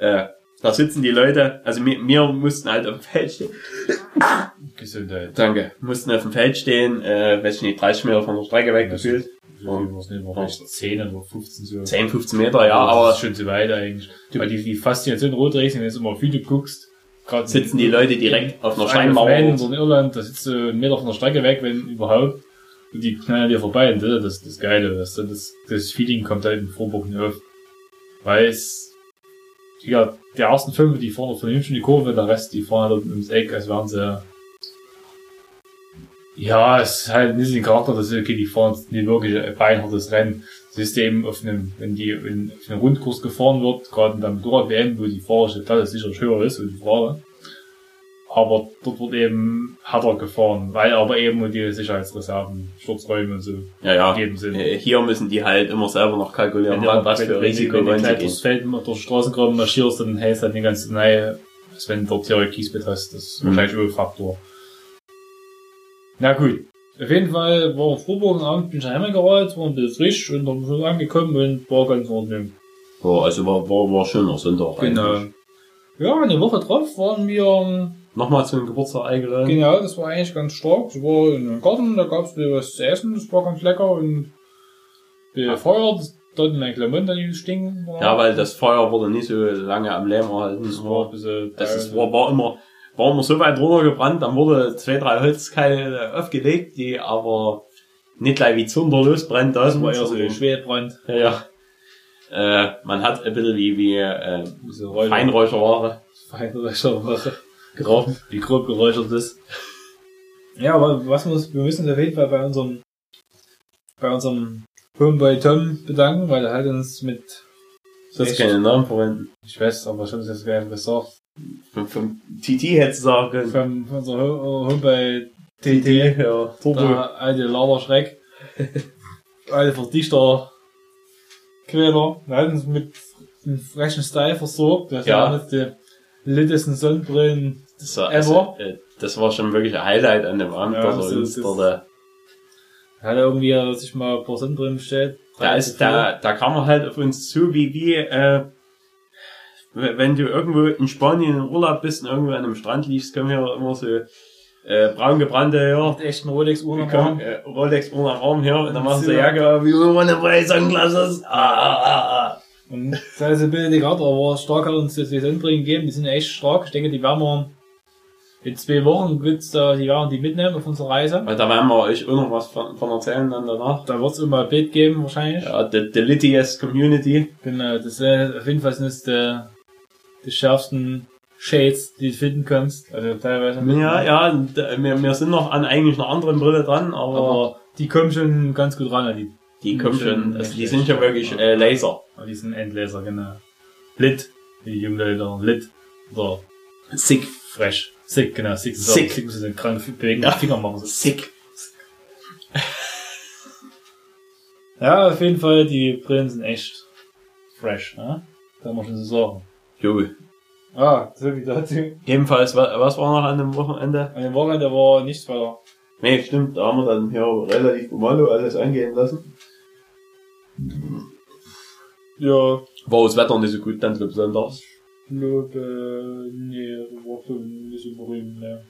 Ja. Äh, da sitzen die Leute, also wir, wir mussten halt auf dem Feld stehen. Gesundheit. Danke. Mussten auf dem Feld stehen, äh, weiß ich nicht, 30 Meter von der Strecke weg Das gefühlt. so viel war's nicht, war vielleicht 10 oder 15 so. 10, 15 Meter, ja, das aber ist schon zu weit eigentlich. Weil die, die Faszination Rotracing ist immer, wie du guckst, gerade sitzen die Leute direkt auf einer Steinmauer. In Irland, da sitzt du einen Meter von der Strecke weg, wenn überhaupt. Und die knallen dir vorbei. Und das ist das, das Geile. Das, das, das Feeling kommt halt in Vorburg nicht auf. Weil es, ja, die ersten fünf, die fahren von hinten die Kurve, der Rest, die fahren halt ums Eck, als wären sie, ja, es ist halt nicht den Charakter, dass okay, die fahren nicht wirklich ein beinhartes Rennen. Das ist eben auf einem, wenn die in, auf einem Rundkurs gefahren wird, gerade in der Motorrad-WM, wo die Fahrerstelle sicher höher ist, und die Frage. Aber dort wird eben härter gefahren, weil aber eben die Sicherheitsreserven, Sturzräume und so Ja, ja. gegeben sind. Äh, Hier müssen die halt immer selber noch kalkulieren, Wenn was du, was wenn, für wenn, Risiko wenn du wollen sie gleich durchs Feld durch Straßengraben marschierst, dann hältst du halt die ganze Nähe, als wenn du dort hier Kiesbett hast. Das ist Mhm. wahrscheinlich ein Faktor. Na gut. Auf jeden Fall war Vorbogen Abend, bin ich heimgerollt, war ein bisschen frisch und dann schon angekommen und war ganz ordentlich. Ja, also war, war, war schöner Sonntag Genau. eigentlich. Ja, eine Woche drauf waren wir, ähm, Nochmal zu einem Geburtstag eingeladen. genau, das war eigentlich ganz stark. Es war in einem Garten, da gab's wieder was zu essen, das war ganz lecker und wir Feuer, das dort mein Klamotten dann stinken. Ja, weil das Feuer wurde nicht so lange am Lärm erhalten. das war ein bisschen, Das ist, war, war immer, war immer so weit runtergebrannt, dann wurde zwei, drei Holzkeile aufgelegt, die aber nicht gleich wie Zunder losbrennt. Das war eher so sondern- Schwerbrand. Ja, ja. Äh, man hat ein bisschen wie, wie äh. Feinräucherware. Feinräucherware. Grau, wie grob geräuchert ist. Ja, aber was muss, wir müssen uns auf jeden Fall bei unserem, bei unserem Homeboy Tom bedanken, weil er hat uns mit, Das ist keine Namen verwenden. ich weiß, aber ich habe es jetzt gar nicht gesagt, Vom, vom TT hätte sagen können. von, von unserem Ho- Homeboy TT, ja. Turbo. der alte Laderschreck, alte Verdichter, Quäler, er hat uns mit einem frechen Style versorgt, das Ja. waren jetzt die littesten Sonnenbrillen Das war, Ever. also, äh, das war schon wirklich ein Highlight an dem Abend. Ja, dass er das uns ist- dort, äh, Hat er irgendwie äh, sich mal ein paar Sonnenbrillen bestellt. da, ist, da, da kam er halt auf uns zu, wie, wie, äh, wenn du irgendwo in Spanien im Urlaub bist und irgendwo an einem Strand liegst, kommen hier immer so, äh, braun gebrannte, ja, Mit echten am Komm, Arm. äh, Rolex ohne Arm hier und dann machst du Ja. Jacke, wie immer eine weiße Sunglasses. Ah, ah, ah, ah. Und sei es ein bisschen gerade, aber stark hat uns die Sonnenbrillen gegeben. Die sind echt stark. Ich denke, die werden wir in zwei Wochen wird's da, die werden die mitnehmen auf unserer Reise. Weil da werden wir euch auch noch was von, von erzählen dann danach. Da wird's immer ein Bild geben, wahrscheinlich. Ja, the, the Litias Community. Genau, das ist auf jeden Fall sind es die, die schärfsten Shades, die du finden kannst. Also teilweise. Ja, ja, wir, wir sind noch an eigentlich einer anderen Brille dran, aber, Aber die kommen schon ganz gut ran, die, die kommen schon, also die sind ja wirklich äh, Laser. Die sind Endlaser, genau. Lit, die jungen Leute, Lit. Oder Sick. fresh. Sick, genau, sick. Sick. Sick müssen sie krank bewegen, Ja. Finger machen. So. Sick. Ja, auf jeden Fall, die Brillen sind echt fresh, ne? Kann man schon so sagen. Jo. Ah, so wie dazu. Ebenfalls, wa- was war noch an dem Wochenende? An dem Wochenende war nichts weiter. Nee, stimmt, da haben wir dann hier relativ Bomalo alles angehen lassen. Ja, War das Wetter nicht so gut, dann glaub sonntags. Lob, äh, nee, war so nicht so berühmt, ne.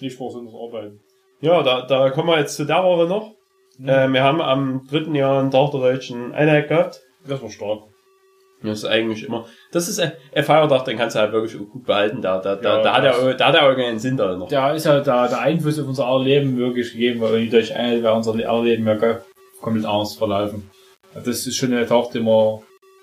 Nicht vor sonst arbeiten. Ja, da, da kommen wir jetzt zu der Woche noch. Mhm. Äh, wir haben am dritten Jahr einen Tag der deutschen Einheit gehabt. Das war stark. Das ist eigentlich immer, das ist ein, ein Feiertag, den kannst du halt wirklich gut behalten. Da, da, da, Ja, da, hat er, das- auch- da hat er keinen Sinn da noch. Da ist ja da, der Einfluss auf unser aller Leben wirklich gegeben, weil die durch eine wäre unser aller Leben ja komplett anders verlaufen. Das ist schon ein Tag, den man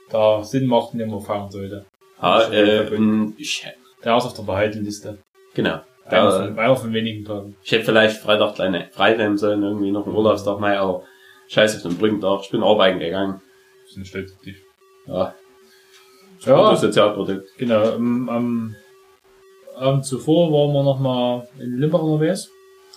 da Sinn macht und den man feiern sollte. Schon äh, und ich, Der ist auf der Behaltenliste. genau. Einer von, einer von wenigen Tagen. ich hätte vielleicht Freitag kleine freinehmen sollen, irgendwie noch einen Urlaubstag mal, aber scheiße auf den Brückentag. Ich bin arbeiten gegangen. Das stolz auf dich. Ja. Ja, Sozialprodukt. genau. Am, am Abend zuvor waren wir nochmal in Limbach unterwegs.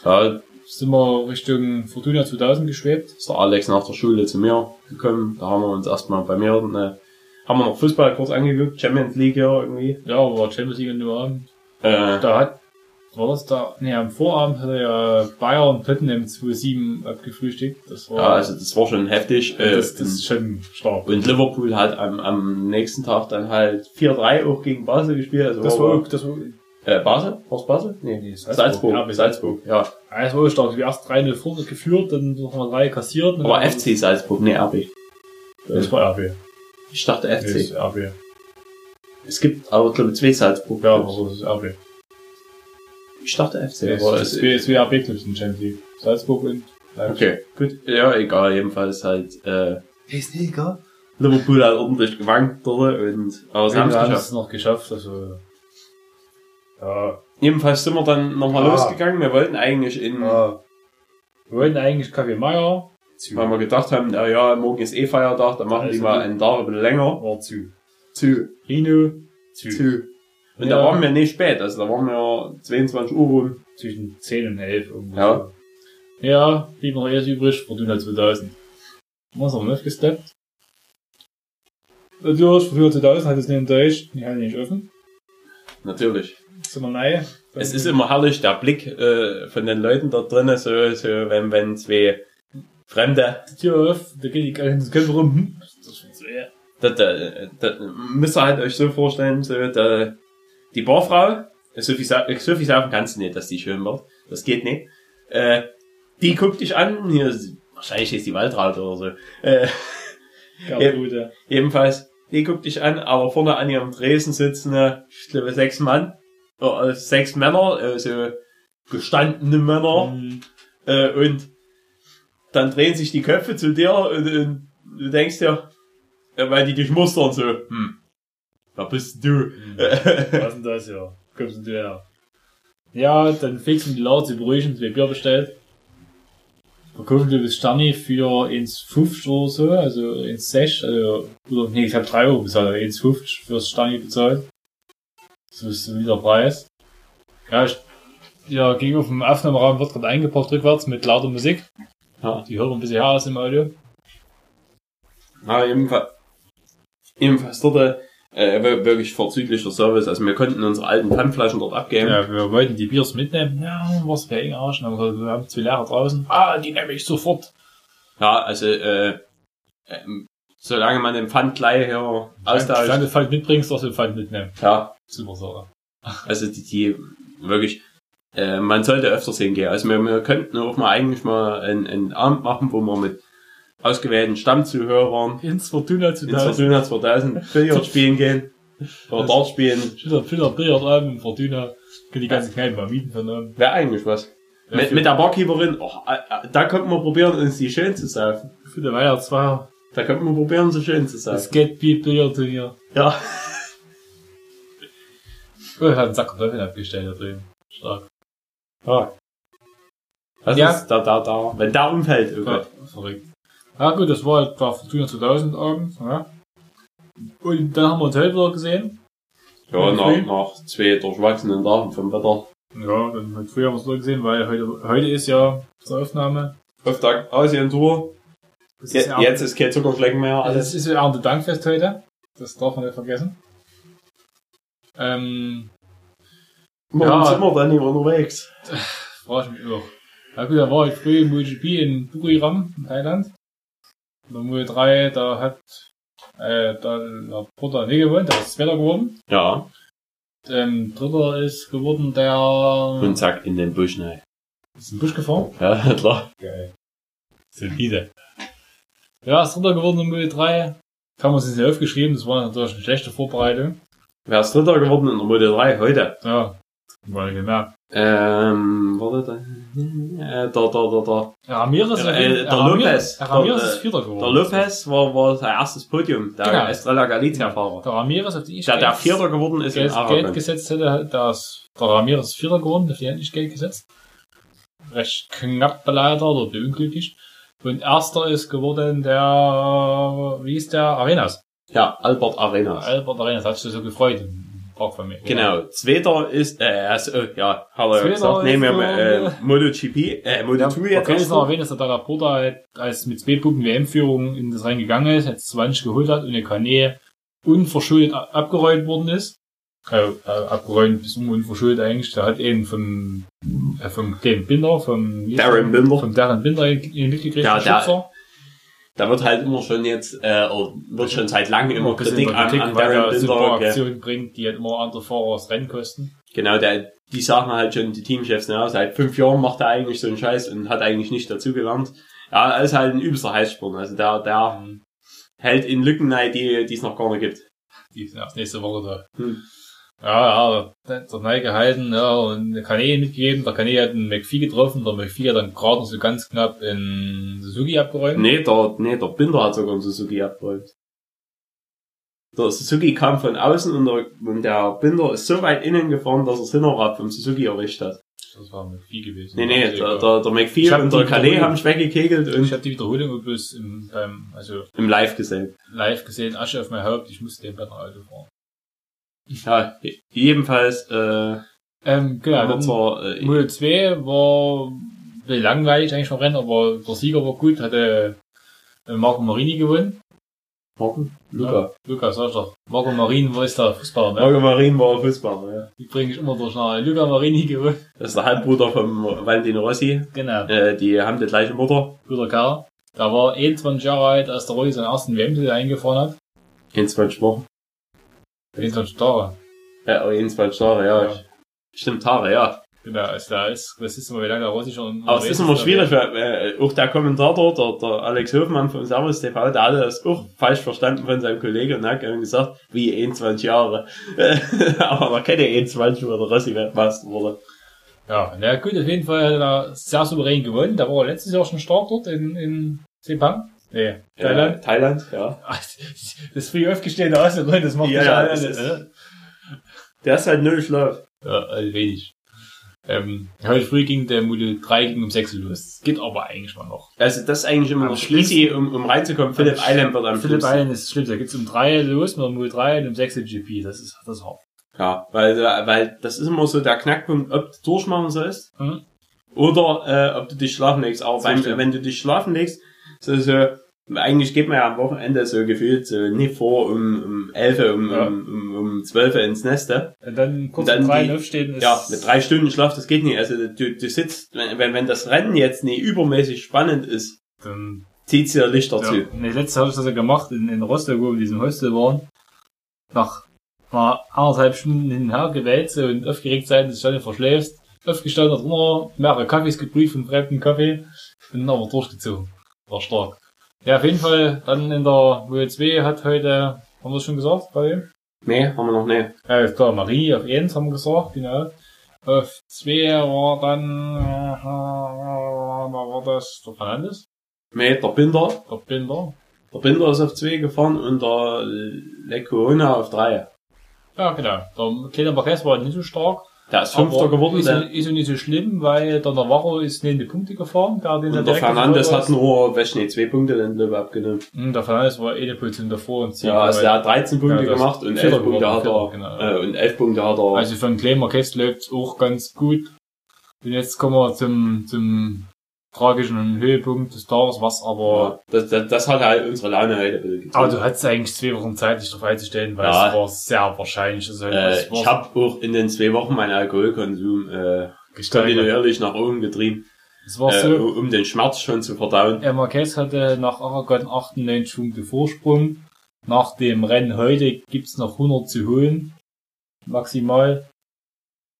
Ja, Sind wir Richtung Fortuna 2000 geschwebt. ist der Alex nach der Schule zu mir gekommen. Da haben wir uns erstmal bei mir, äh, haben wir noch Fußball kurz angeguckt, Champions League ja irgendwie. Ja, aber war Champions League nur Abend. Äh, Da hat, war das da, nee, am Vorabend hat er ja Bayern Tottenham 2-7 abgefrühstückt. Das war, ja, also das war schon heftig. Äh, das, das ist schon stark. und Liverpool hat am, am nächsten Tag dann halt 4-3 auch gegen Basel gespielt. Also Das war, auch- das war, Äh, Basel? War's Basel? Nee. Nee, Salzburg. RB Salzburg, ja. Ja, es war stark. Die erst 3-0 vorne geführt, dann nochmal 3 kassiert. Aber dann- FC Salzburg, nee, RB. Das war RB. Ich dachte Das ist FC. RB. Es gibt aber, glaube ich, zwei Salzburg. Ja, aber das ist RB. Ich dachte FC, Es aber ist es wie- es ist wie RB Clubs in Champions League. Salzburg und Leipzig. Okay, gut. Ja, egal, jedenfalls halt, äh, Ist nicht egal. Liverpool hat ordentlich gewankt dort und, aber sie haben es noch geschafft, also. Ja. Jedenfalls sind wir dann nochmal Ah. losgegangen. Wir wollten eigentlich in, ja. Wir wollten eigentlich Kaffee Meier. Zu. weil wir gedacht haben, na ja, morgen ist eh Feiertag, dann machen die Also mal gut. einen Tag ein bisschen länger. War zu. Zu. Rino. Zu. Zu. Und Ja. da waren wir nicht spät, also da waren wir 22 Uhr rum. Zwischen 10 und 11 irgendwo. Ja. so. Ja, blieb noch erst übrig, Fortuna 2000. Was haben wir nicht gesteppt? Natürlich, Fortuna 2000 hat es nicht enttäuscht, die hatten nicht offen. Natürlich. Sind wir neu. Es ist immer herrlich, der Blick äh, von den Leuten da drinnen, so, so wenn, wenn zwei Fremde, die Tür auf, da geht die ganze Köpfe rum. Das ist so, ja. da, da, da müsst ihr halt euch so vorstellen, so, da, die Barfrau, so viel, sa- so viel sagen kannst du nicht, dass die schön wird. Das geht nicht. Äh, die guckt dich an, hier, ist- wahrscheinlich ist die Waldraut oder so. Äh, Gertrude. Jedenfalls, die guckt dich an, aber vorne an ihrem Tresen sitzen, äh, ich glaube, sechs Mann, äh, sechs Männer, äh, so gestandene Männer, Hm, äh, und dann drehen sich die Köpfe zu dir und, und du denkst dir, äh, weil die dich mustern so, hm, wer bist du? hm. Was denn das hier? Kommst denn du her? Ja, dann fixen die Leute zu beruhigen, zwei Bier bestellt. Verkaufen du das Sterni für 1,50 oder so, also 1,6, also, oder, nee, ich habe 3 Euro bezahlt, aber 1,50 fürs Sterni bezahlt. So ist so wieder der Preis. Ja, ich, ja, gegenüber vom Aufnahmeraum wird gerade eingebracht rückwärts mit lauter Musik. Ja. Die hört ein bisschen her aus dem Audio. Na, jedenfalls, jedenfalls dort, äh, wir- wirklich vorzüglicher Service, also wir konnten unsere alten Pfandflaschen dort abgeben. Ja, wir wollten die Biers mitnehmen. Ja, was für eng Arsch. Dann wir haben zwei Lehrer draußen. Ah, die nehme ich sofort. Ja, also, äh, ähm, solange man den Pfand gleich hier Wenn austauscht, du Pfand mitbringst, darfst du Pfand mitnehmen. ja, Super Sache. also die, die wirklich, äh, man sollte öfters hingehen. Also wir, wir könnten auch mal eigentlich mal einen, einen Abend machen, wo wir mit ausgewählten Stammzuhörern Ins Fortuna zu ins Fortuna 2000 Billard spielen gehen. Oder Dart spielen. Schütter, Schütter, Billard an im Fortuna. Können die ganzen Kneipen mal mieten von einem. Wäre eigentlich was. Ja, mit, mit der Barkeeperin, oh, äh, äh, da könnten wir probieren, uns die schön zu saufen. Für den Weihnachtsfeier. Da könnten wir probieren, so schön zu Das saufen. Skatbeat Billard Turnier. Ja. Oh, ich hab einen Sack Kartoffeln abgestellt da drüben. Stark. ja. Das Ja. ist da, da, da. Wenn der umfällt, oh Ja, Gott. verrückt. Ja gut, das war halt war Fortuna 2000 Abend. Ja. Und dann haben wir uns heute wieder gesehen. Ja, Ja, nach, früh. nach zwei durchwachsenen Tagen vom Wetter. Ja, dann heute früh haben wir es wieder gesehen, weil heute, heute ist ja zur Aufnahme. Auftakt Asien-Tour. Ist ja jetzt ist kein Zuckerschlecken mehr, Also alles. es ist ja Erntedankfest heute. Das darf man nicht vergessen. Ähm, Warum ja. sind wir dann nicht unterwegs? frage ich mich auch. Ja gut, da war ich früh im MotoGP in Buriram, in Thailand. In der Moto 3, da hat äh, da der Bruder nicht gewonnen, der ist Zweiter geworden. Ja. Ähm, Dritter ist geworden, der Und zack, in den Busch, ne. ist im Busch gefahren. Ja, klar. Geil. Solide. Ja, ist Dritter geworden in Moto 3. Kann man sich nicht aufgeschrieben, das war natürlich eine schlechte Vorbereitung. Wer ist Dritter geworden in der Moto 3 heute? Ja, war gemerkt. Ähm, warte, da, äh, der, der, der, Ramirez, äh, der Lopez. Ramirez Der, ist Vierter geworden. der Lopez war, war sein erstes Podium, der Genau. Estrella Galizia-Fahrer. Der Ramirez, auf die ich Der, der Geld- Vierter geworden ist in Geld, Geld Aragon. gesetzt hätte, da ist der Ramirez ist Vierter geworden, auf die hätte ich Geld gesetzt. Recht knapp leider, oder unglücklich. Und Erster ist geworden der, wie ist der, Arenas. Ja, Albert Arenas. Albert Arenas, hat sich so gefreut mir. Genau. Zweiter ist, äh, also, äh, ja, er Zweiter gesagt, nehmen wir mal, äh, MotoGP, äh, Ja, Moto2 man jetzt. kann es erst noch erwähnen, dass der Dalaporta halt, als mit zwei Punkten WM-Führung in das Rennen gegangen ist, jetzt 20 geholt hat und der Kanä unverschuldet a- abgeräumt worden ist. Äh, äh, abgeräumt bis unverschuldet eigentlich. Der hat eben vom, äh, vom kleinen Binder, vom, Darren der? Binder. Vom Darren Binder mitgekriegt, Ja, der der-. Da wird halt immer schon jetzt, äh, oder wird schon seit langem immer Kritik der an, Kritik, an weil Darren super Binder. gell. Aktionen bringt, die halt immer andere Fahrer das Rennen kosten. Genau, der, die sagen halt schon, die Teamchefs, ne, seit fünf Jahren macht er eigentlich so einen Scheiß und hat eigentlich nicht dazugelernt. Ja, er ist halt ein übelster Heißsporn. Also der, der Mhm. hält in Lücken rein, die, die es noch gar nicht gibt. Die sind erst nächste Woche da. Hm. Ja, ja, der hat neu gehalten, ja, und Kanä mitgegeben. Der Kanä hat einen McPhee getroffen. Der McPhee hat dann gerade noch so ganz knapp in Suzuki abgeräumt. Nee, der, nee, der Binder hat sogar einen Suzuki abgeräumt. Der Suzuki kam von außen und der, und der Binder ist so weit innen gefahren, dass er das Hinterrad vom Suzuki erwischt hat. Das war ein McPhee gewesen. Nee, nee, der, der, der Ich McPhee und der Calais haben sich weggekegelt Ich und habe die Wiederholung bloß im, beim, also im Live gesehen. live gesehen, Asche auf mein Haupt, ich musste den Banner Auto fahren. Ja, jedenfalls, äh, Ähm, genau, wir dann zwar, äh, Model 2 war langweilig eigentlich vom Rennen, aber der Sieger war gut, hatte äh, Marco Marini gewonnen. Morgen? Luca. Lukas, sag ich doch. Marco Marini war ist der Fußballer, ne? Marco Marin war Fußballer, ja. Die bringe ich immer durch nach Luca Marini gewonnen. Das ist der Halbbruder vom Valentino Rossi. Genau. Äh, die haben die gleiche Mutter. Guter Kerl. Der war 21 Jahre alt, als der Rossi seinen ersten WM-Titel eingefahren hat. 21 Wochen. 21 Tage. Ja, 21 Jahre, ja. Ja. Stimmt, Tage, ja. Genau, also da ist, das ist immer, wie lange der Rossi schon Aber es ist immer schwierig, weil äh, auch der Kommentator, der, der Alex Hofmann von Servus TV, der hatte das auch falsch verstanden von seinem Kollegen und hat gesagt, wie 21 Jahre. Aber man kennt ja 21, wo der Rossi Weltmeister wurde. Ja, na gut, auf jeden Fall hat er sehr souverän gewonnen. Da war er letztes Jahr schon stark dort in, in Sepang. Nee, Thailand. Äh, Thailand, ja. Das früh aufgestellte Außengrund, das macht Ja, mich ja, alle, das ist- Der ist halt null Schlaf. Ja, also wenig. Ähm, heute früh ging der Model 3 ging um 6 Uhr los. Das geht aber eigentlich mal noch. Also das ist eigentlich immer noch schließlich, um, um reinzukommen. Philipp Island wird am Philipp Schluss. Island ist schlimm. Da geht's um 3 los mit der Model 3 und um 6 Uhr GP. Das ist, das ist hart. Ja, weil, äh, weil das ist immer so der Knackpunkt, ob du durchmachen sollst Mhm. oder äh, ob du dich schlafen legst. Aber Das beim, wenn du dich schlafen legst, so, so eigentlich geht man ja am Wochenende so gefühlt so nicht vor um, um 11, um, Ja. um, um, um 12 ins Neste. Und dann kurz Und dann um 3 die- aufstehen ist... Ja, mit drei Stunden Schlaf, das geht nicht. Also du, du sitzt, wenn, wenn, wenn das Rennen jetzt nicht übermäßig spannend ist, Dann, zieht's dir Lichter ja. zu. Nee, letztes habe ich das ja gemacht in, in Rostock, wo wir in diesem Hostel waren. Nach mal anderthalb Stunden hin und her gewälzt und aufgeregt sein, dass du dann verschläfst. Aufgestanden, hat drunter mehrere Kaffees gebrüht von fremden Kaffee und dann aber durchgezogen. War stark. Ja, auf jeden Fall, dann in der Model 2 hat heute, haben wir schon gesagt, bei wem? Nee, haben wir noch nicht. Ja, ist klar, Marie auf 1 haben wir gesagt, genau. Auf 2 war dann, äh, war das? Der Fernandes? Nee, der Binder. Der Binder? Der Binder ist auf zwei gefahren und der Lecona auf drei. Ja, genau. Der kleine Marquez war nicht so stark. Der ist Fünfter geworden. Ist, ist nicht so schlimm, weil der Navarro ist neben die Punkte gefahren. Der, den und der Fernandes hat nur, weiß nicht, zwei Punkte den Löwe abgenommen. Hm, Der Fernandes war eine Position davor und Ja, also der hat 13 Punkte Ja, gemacht und Vierter 11 Punkte hat er, genau. äh, und 11 Punkte hat er. Also für einen kleinen Marquez läuft's auch ganz gut. Und jetzt kommen wir zum, zum tragischen Höhepunkt des Tages, was aber ja, das, das, das hat halt unsere Laune heute ein bisschen Aber du hattest eigentlich zwei Wochen Zeit, dich darauf einzustellen, weil Ja. es war sehr wahrscheinlich. Also Äh, ich habe auch in den zwei Wochen meinen Alkoholkonsum äh, kontinuierlich nach oben getrieben, Es war äh, so, um den Schmerz schon zu verdauen. äh, Marquez hatte nach Aragon 98 Punkte Vorsprung. Nach dem Rennen heute gibt's noch 100 zu holen. Maximal.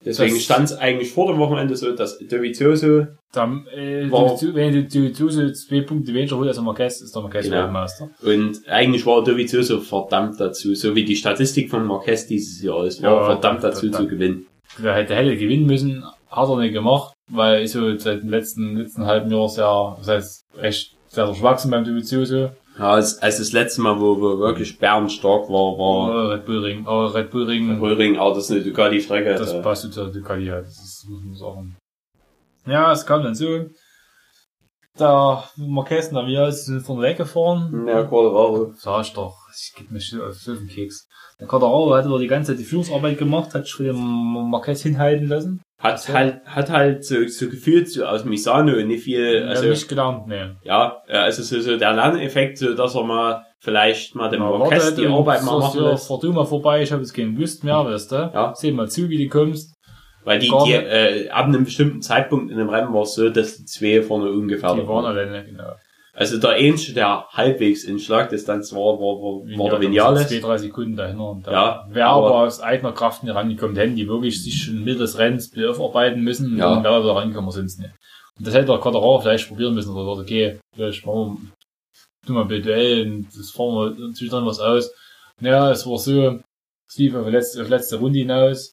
Deswegen stand es eigentlich vor dem Wochenende so, dass Dovizioso, Dann, äh, War- wenn du, du, du so zwei Punkte weniger holst als Marquez, ist der Marquez Genau. Weltmeister. und eigentlich war Dovizioso verdammt dazu, so wie die Statistik von Marquez dieses Jahr ist, war Ja, verdammt da- dazu da- zu gewinnen. Der hätte, hätte gewinnen müssen, hat er nicht gemacht, weil so seit dem letzten, letzten halben Jahr sehr, das heißt, recht, sehr durchwachsen beim Dovizioso. Ja, als, als das letzte Mal, wo, wo wirklich Bern stark war, war Aber Red Bull Ring, aber Red Bull Ring, Röhring, aber das ist eine Ducati-Strecke. das passt zu der Ducati halt, das ist, muss man sagen. Ja, es kam dann so, der Marquez und Vias sind von weg gefahren. Ja, Quadraro. Sag ich doch, ich geb mir schon auf den Keks. Der Quadraro hat aber die ganze Zeit die Führungsarbeit gemacht, hat sich für den Marquez hinhalten lassen. Hat halt, hat halt so, so gefühlt so aus Misano nicht viel, Also, also, ja, nicht gelernt, ne. ja, also so, so der Lerneffekt, so dass er mal vielleicht mal dem Marquez die und Arbeit mal machen ja, lässt. fahr du mal vorbei, ich habe jetzt keinen Lust mehr, weißt du? Ja. Seh mal zu, wie du kommst. Weil die, Gar die, äh, ab einem bestimmten Zeitpunkt in dem Rennen war es so, dass die zwei vorne Die ungefährlich waren waren. alleine, genau. Also der Einzige, der halbwegs in Schlagdistanz war, war, war, war der Vinales. Zwei, drei Sekunden dahinter. Und da Ja, wäre aber- aber aus eigener Kraft nicht rangekommen. Hätten die wirklich sich schon mit des Rennens aufarbeiten müssen, Ja. dann wäre da rangekommen, sonst nicht. Und das hätte der Quadraro vielleicht probieren müssen, oder sagt, okay, vielleicht machen wir, tun wir BDL und das fahren wir dann was aus. Ja, es war so, es lief auf die letzte, auf die letzte Runde hinaus.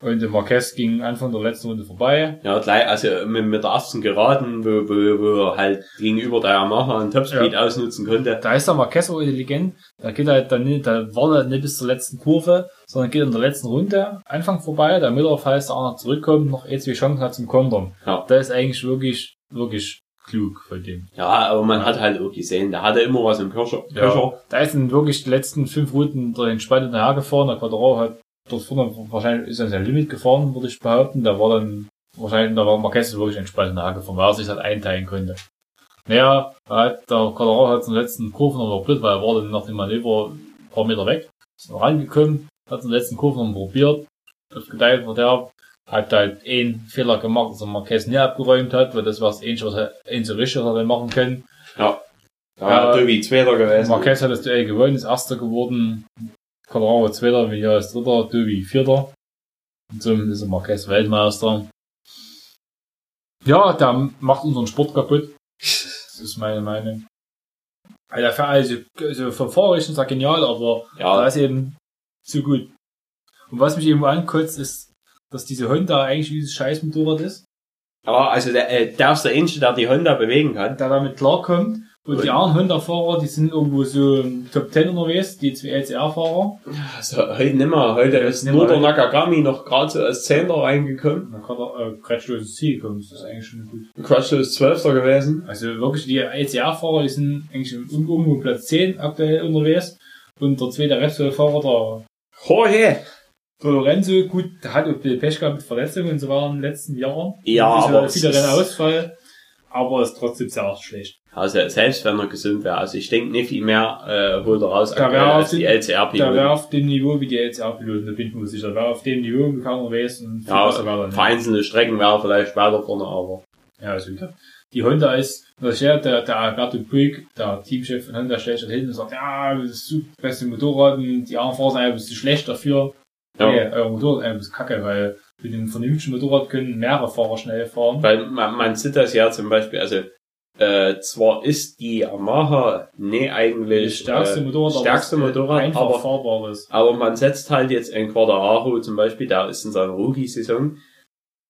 Und der Marquez ging Anfang der letzten Runde vorbei. Ja, gleich, also mit, mit der ersten Geraden, wo, wo, wo er halt gegenüber der Yamaha einen Topspeed ausnutzen konnte. Da ist der Marquez auch intelligent. Da geht halt dann nicht, da war er nicht bis zur letzten Kurve, sondern geht in der letzten Runde Anfang vorbei, damit er, falls der andere zurückkommt, noch eh zwei Chancen hat zum Kontern. Ja. Das ist eigentlich wirklich, wirklich klug von dem. Ja, aber man hat halt auch gesehen, der hatte immer was im Köcher. Köcher. Da ist dann wirklich die letzten fünf Runden durch den Spalt hinterher gefahren. Der Quadraro hat dort vorne wahrscheinlich ist er sein Limit gefahren, würde ich behaupten. Da war dann wahrscheinlich, da war Marquez wirklich entspannt hinterher gefahren, weil er sich halt einteilen konnte. Naja, hat der Quadraro hat in letzten Kurven noch blöd, weil er war dann nach dem Manöver ein paar Meter weg, ist noch rangekommen, hat in letzten Kurven noch probiert, auf Gedeih von der, hat halt einen Fehler gemacht, dass er Marquez nicht abgeräumt hat, weil das war das Einzige, was er, einzige richtig er machen können. Ja. Da Ja. war Tobi Zweiter gewesen. Marquez hat das Duell gewonnen, ist Erster geworden. Quadraro Zweiter, Villar ist Dritter, Döbi Vierter. Und somit ist er Marquez Weltmeister. Ja, der macht unseren Sport kaputt. Das ist meine Meinung. Der Fahr- also, also vom Fahrrichten ist er genial, aber Ja, ist eben zu gut. Und was mich eben ankotzt, ist, dass diese Honda eigentlich dieses Scheißmotorrad ist, ja, also der, äh, der ist der Einzige, der die Honda bewegen kann. der damit klarkommt. Und die anderen Honda-Fahrer, die sind irgendwo so Top 10 unterwegs, die zwei LCR-Fahrer. Also heute nimmer. Heute ist Nimmer nur der. Nakagami noch gerade so als Zehnter reingekommen. Dann kann er äh, kretschloses Ziel gekommen, das ist eigentlich schon gut. Quatsch ist Zwölfter gewesen. Also wirklich, die LCR-Fahrer, die sind eigentlich irgendwo Platz 10 aktuell unterwegs. Und der zweite Repsol-Fahrer, der, Jorge! der Lorenzo, gut, der hat auch ein bisschen Pech gehabt mit Verletzungen und so weiter in den letzten Jahren. Ja, Ist aber ist- Rennen Ausfall. Aber ist trotzdem sehr schlecht. Also selbst wenn er gesund wäre. Also ich denke nicht viel mehr äh, holt er raus Da wär als die den- Der LCR-Piloten. wäre auf dem Niveau wie die LCR-Piloten, da bin ich mir sicher. Der wäre auf dem Niveau und viel Ja, er vereinzelte Strecken wäre vielleicht weiter vorne, aber Ja, also die Honda ist, das der, der Alberto Puig, der Teamchef von Honda, stellt sich hin und sagt, ja, das ist super, beste Motorrad und die anderen Fahrer sind einfach zu schlecht dafür. ja. Nee, euer Motorrad ist einfach kacke, weil mit dem vernünftigen Motorrad können mehrere Fahrer schnell fahren. Weil man, man sieht das ja zum Beispiel, also äh, zwar ist die Yamaha nee eigentlich stärkste äh, Motorrad, aber stärkste Motorrad, einfach aber, fahrbares. aber man setzt halt jetzt ein Quadraro zum Beispiel, der ist in seiner Rookie-Saison.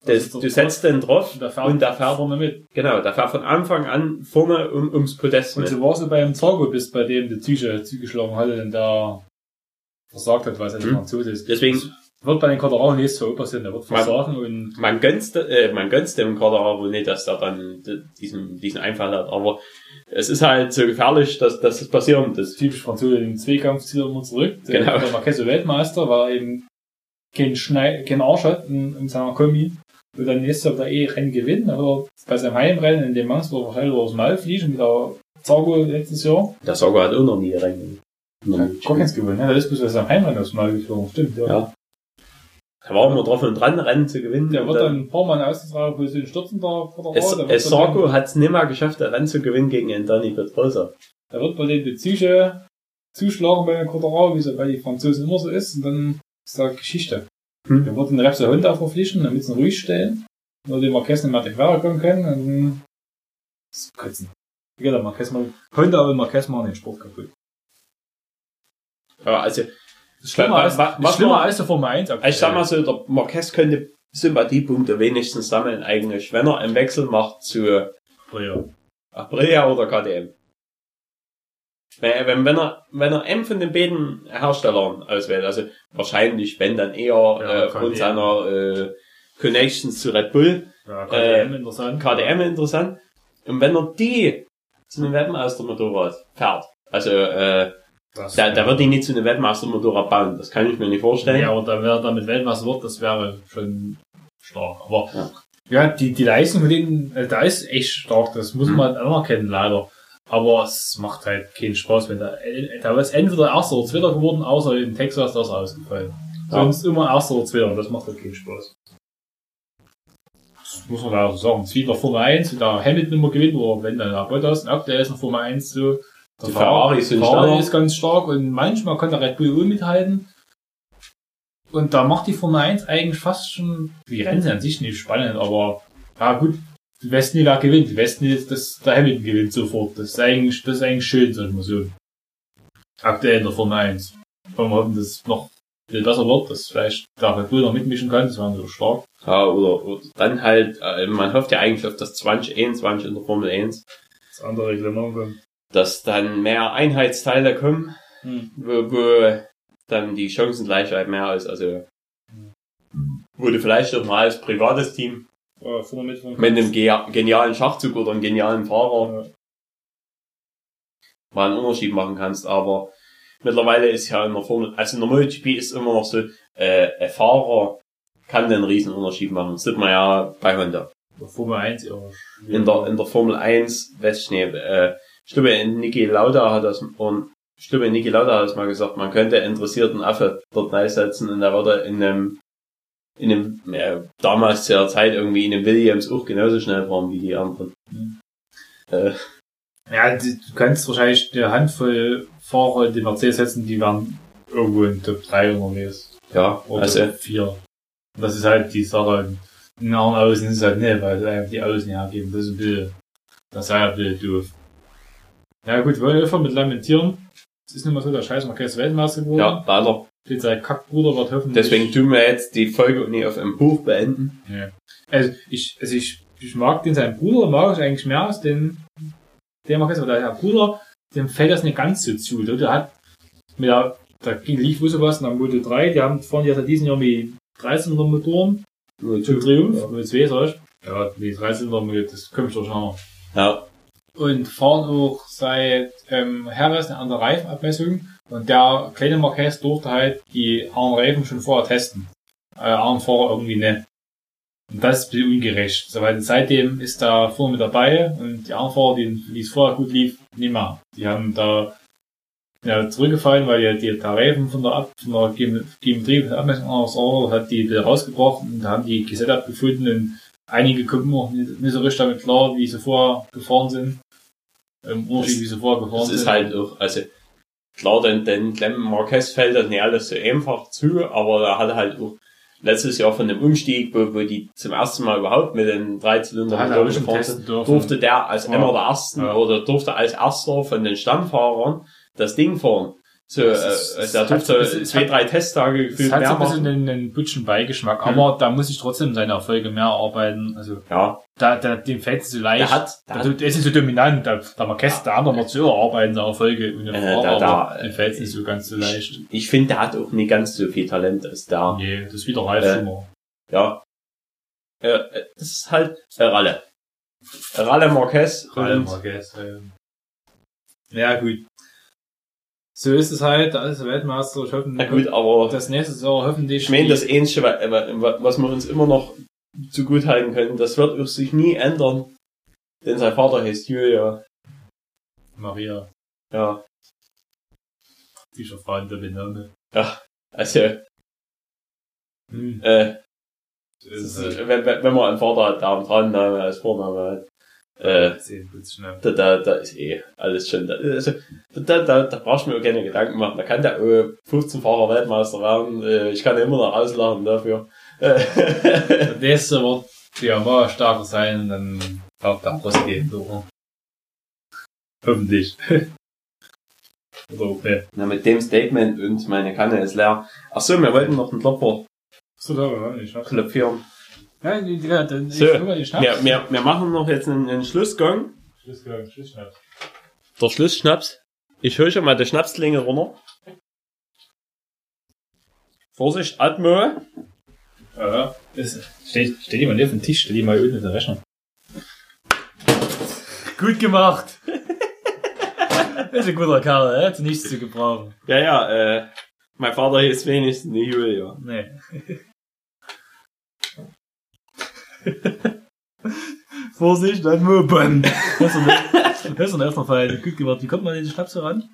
Das du setzt den drauf Und der fährt, und der fährt, vorne mit. genau, der fährt von Anfang an vorne um, ums Podest Und mit. so war es beim Zargo, bis bei dem der Züge zugeschlagen hatte und der versagt hat, weil es ein Hm. Franzose ist. Deswegen, Wird bei den Quadraro nicht so passieren, der wird Man- versagen und man gönnt, äh, man gönnt dem Quadraro nicht, dass der dann diesen, diesen Einfall hat, aber es ist halt so gefährlich, dass, dass das passieren das typisch Franzose im Zweikampf zieht er immer zurück. Der Genau. der Marquez ist Weltmeister, er eben keinen Schnei keinen Arsch hat in, in seiner Kombi. Und dann nächstes Jahr der E-Rennen gewinnen, aber bei seinem Heimrennen in dem Manns, wo er wahrscheinlich aus dem Maul fliegen, mit der Zargo letztes Jahr. Der Sauger hat auch noch nie rein. Gar keins gewonnen, ja, das ist bloß bei seinem Heimrennen aus dem Maul geflogen, stimmt, ja. Ja. Da war immer drauf und dran, Rennen zu gewinnen. Der wird dann- ein paar Mal ausgetragen, wo sie den Stürzen da der Es, es Sarko hat es nimmer geschafft, ein Rennen zu gewinnen gegen Antoni Pedrosa. Da wird bei den Bezüge zuschlagen bei den Quadraro, wie es bei den Franzosen immer so ist, und dann ist da Geschichte. Hm. Der wird den Repsol Honda verpflichten, damit sie ihn ruhig stellen, nur den Marquez nicht mehr die Quere kommen können, und dann das ist kotzen. Geht der Marquez mal, Honda und Marquez machen den Sport kaputt. Ja, also, schlimmer, als, was schlimmer man- als der Formel 1 aktuell. ich sag mal so, der Marquez könnte Sympathiepunkte wenigstens sammeln eigentlich, wenn er einen Wechsel macht zu Ja. Aprilia oder KTM. Wenn, wenn, wenn er, wenn er M von den beiden Herstellern auswählt, also wahrscheinlich, wenn dann eher Ja, äh, aufgrund KTM. seiner äh, Connections zu Red Bull, Ja, KTM interessant. KTM interessant. Und wenn er die zu einem Weltmeistermotorrad fährt, also äh, Das da, da wird die nicht zu einem Weltmeistermotorrad bauen, das kann ich mir nicht vorstellen. Ja, aber da wäre damit Weltmeister wird, das wäre schon stark. Aber Ja. ja, die, die Leistung von denen, äh, da ist echt stark, das muss Mhm. man anerkennen, leider. Aber es macht halt keinen Spaß, wenn da, da ist entweder erster oder zweiter geworden, außer in Texas, das ist ausgefallen. Ja. Sonst immer erster oder zweiter und das macht halt keinen Spaß. das muss man da auch sagen, es ist wieder Formel 1, da Hamilton immer gewinnt, oder wenn dann der Bottas, und aktuell ist noch Formel 1 so. Der Die sind Ferrari schneller. ist ganz stark und manchmal kann der Red Bull auch mithalten. Und da macht die Formel 1 eigentlich fast schon, die Rennen sind an sich nicht spannend, aber, ja gut, nie, wer gewinnt. Weißt nie, dass der Hamilton gewinnt sofort. Das ist eigentlich, das ist eigentlich schön, sag ich mal so. Aktuell in der Formel 1. Wollen wir hoffen, dass es noch viel besser wird, dass vielleicht der Red Bull noch mitmischen kann, das wäre so stark. Ja, oder, oder dann halt, äh, man hofft ja eigentlich auf das 2021 in der Formel 1, Das andere Reglement kommt. Dass dann mehr Einheitsteile kommen, Hm. wo, wo dann die Chancengleichheit mehr ist. Also, wo du vielleicht auch mal als privates Team vorne mit einem ge genialen Schachzug oder einem genialen Fahrer Ja. mal einen Unterschied machen kannst, aber mittlerweile ist ja in der Formel, also in der MotoGP ist immer noch so, äh, ein Fahrer kann den riesen Unterschied machen. Das sieht man ja bei Honda. Formel 1 ja. In der, in der Formel 1, weiß ich nicht, äh, ich glaube, Niki Lauda hat das, und ich glaube, Niki Lauda hat das mal gesagt, man könnte interessierten Affe dort reinsetzen und der würde in einem, in einem, äh, damals zu der Zeit irgendwie in einem Williams auch genauso schnell fahren wie die anderen. Mhm. Äh, Ja, du kannst wahrscheinlich eine Handvoll Fahrer in die Mercedes setzen, die werden irgendwo in Top 3 unterwegs. ja, Oder also, Top 4. Und das ist halt die Sache. In anderen Außen ist es halt nicht, weil sie einfach die Außen hergeben. Das ist ein bisschen, das ist ja ein bisschen doof. Ja gut, wir wollen einfach mit lamentieren. Es ist nicht mehr so der scheiß Marquez Weltmeister geworden. ja, leider. Steht sein Kackbruder wird hoffentlich. Deswegen tun wir jetzt die Folge nicht auf einem Hoch beenden. Ja. Also ich, also ich, ich mag den seinen Bruder, mag ich eigentlich mehr als den, der Marquez, aber der Bruder, dem fällt das nicht ganz so zu. Der, der hat mit der, da lief wohl sowas am Moto 3, die haben fahren jetzt diesen Jahr mit 13er Motoren, Nur Triumph, mit 2 sag ich. Ja, die 13er mit, das kommt schon schon. Ja, Und fahren auch seit ähm, Harris eine andere Reifenabmessung und der kleine Marquez durfte halt die anderen Reifen schon vorher testen. Äh, anderen Fahrer irgendwie nicht. Und das ist ein bisschen ungerecht. So, weil seitdem ist da vorne mit dabei und die anderen Fahrer, die, die es vorher gut lief, nicht mehr. Die haben da ja, zurückgefallen, weil ja die, der Reifen von der, Ab, von der Geometrie von der Abmessung aus Auto hat die wieder rausgebracht und haben die Gesetup gefunden und einige kommen auch nicht so richtig damit klar, wie sie vorher gefahren sind. Wie sie vorher gefahren das sind. ist halt auch, also, klar, den, den Clem Marquez fällt das nicht alles so einfach zu, aber er hat halt auch letztes Jahr von dem Umstieg, wo, wo die zum ersten Mal überhaupt mit den drei Zylinder Da hat er Motoren auch schon gefahren sind, durfte der als Ja. einer der ersten Ja. oder durfte als erster von den Stammfahrern das Ding fahren. So, äh, der hat so zwei, drei Testtage Es gefühlt hat so mehr ein bisschen einen, einen butschen Beigeschmack, Hm. aber da muss ich trotzdem seine Erfolge mehr arbeiten. Also Ja, da, da dem fällt es so leicht. der hat, der also, hat, es ist so dominant, da, da Marquez, der andere wird so arbeiten, seine Erfolge und Äh, da- da, dem fällt es nicht so ganz so leicht. ich finde, der hat auch nicht ganz so viel Talent als der. Nee, das ist wieder Ralf Äh, Schummer. Ja. Äh, äh, das ist halt äh, Ralle. Ralle Marquez und Marquez. ähm. Ja, gut. So ist es halt, da ist der Weltmeister. Ich hoffe, na gut, aber das nächste Jahr hoffentlich. ich meine, das Ähnliche, wa- was wir uns immer noch zugute halten können, das wird sich nie ändern. Denn sein Vater heißt Julia. Maria, Ja, die Frau der Bename. also, Hm. äh, ist halt. wenn, wenn man einen Vater hat, der einen Frauenname als Vorname hat, äh, da, da, da ist eh alles schon, da, also, da, da, da brauchst du mir auch keine Gedanken machen. Da kann der äh, 15 Fahrer Weltmeister werden. Äh, ich kann ihn immer noch auslachen dafür. Der nächste wird ja mal stärker sein, und dann auch der Prosti. So. Hoffentlich. Oder auch nicht. Na, mit dem Statement und meine Kanne ist leer. Ach so, wir wollten noch einen Klopfer So, da war ich schaff's. klopfieren. Ja, die, die, So. Wir, wir, wir machen noch jetzt einen, einen Schlussgang. Schlussgang, Schlussschnaps. Der Schlussschnaps. Ich hole schon mal die Schnapslinge runter. Vorsicht, Atmo. Ja, das steht, steht die mal nicht auf dem Tisch, steht die mal unten in der Rechner. Gut gemacht. das ist ein guter Kerl, er hat nichts zu gebrauchen. Ja, ja, äh, mein Vater hieß wenigstens nicht Julia. Nee. Vorsicht, ein Möbel. Das ist ein das ist ein erster Fall. Gut gemacht. Wie kommt man an den Schnaps heran?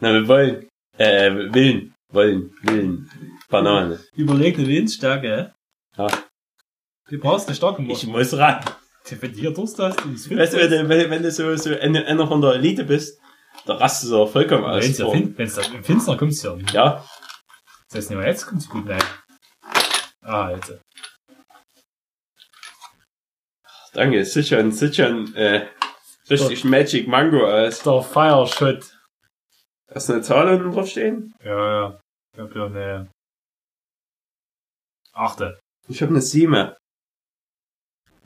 Na, wir wollen. Äh, willen. Wollen. Willen. Banane. Überlegte Windstärke. Ja. Du brauchst eine starke Ich muss ran. Wenn du hier Durst hast, und es Weißt du, wenn du, wenn, wenn du so, so einer von der Elite bist, da rastest du vollkommen aus. Wenn es ja im Finstern kommst du ja. Ja, Das heißt nicht mal jetzt kommst du gut rein. Ah, jetzt. Danke. Sieht schon, äh, richtig Magic Mango aus. Der Fire Shot. Hast du eine Zahl unten drauf stehen? Ja, ja. Ich hab hier eine. Achte. Ich habe eine 7.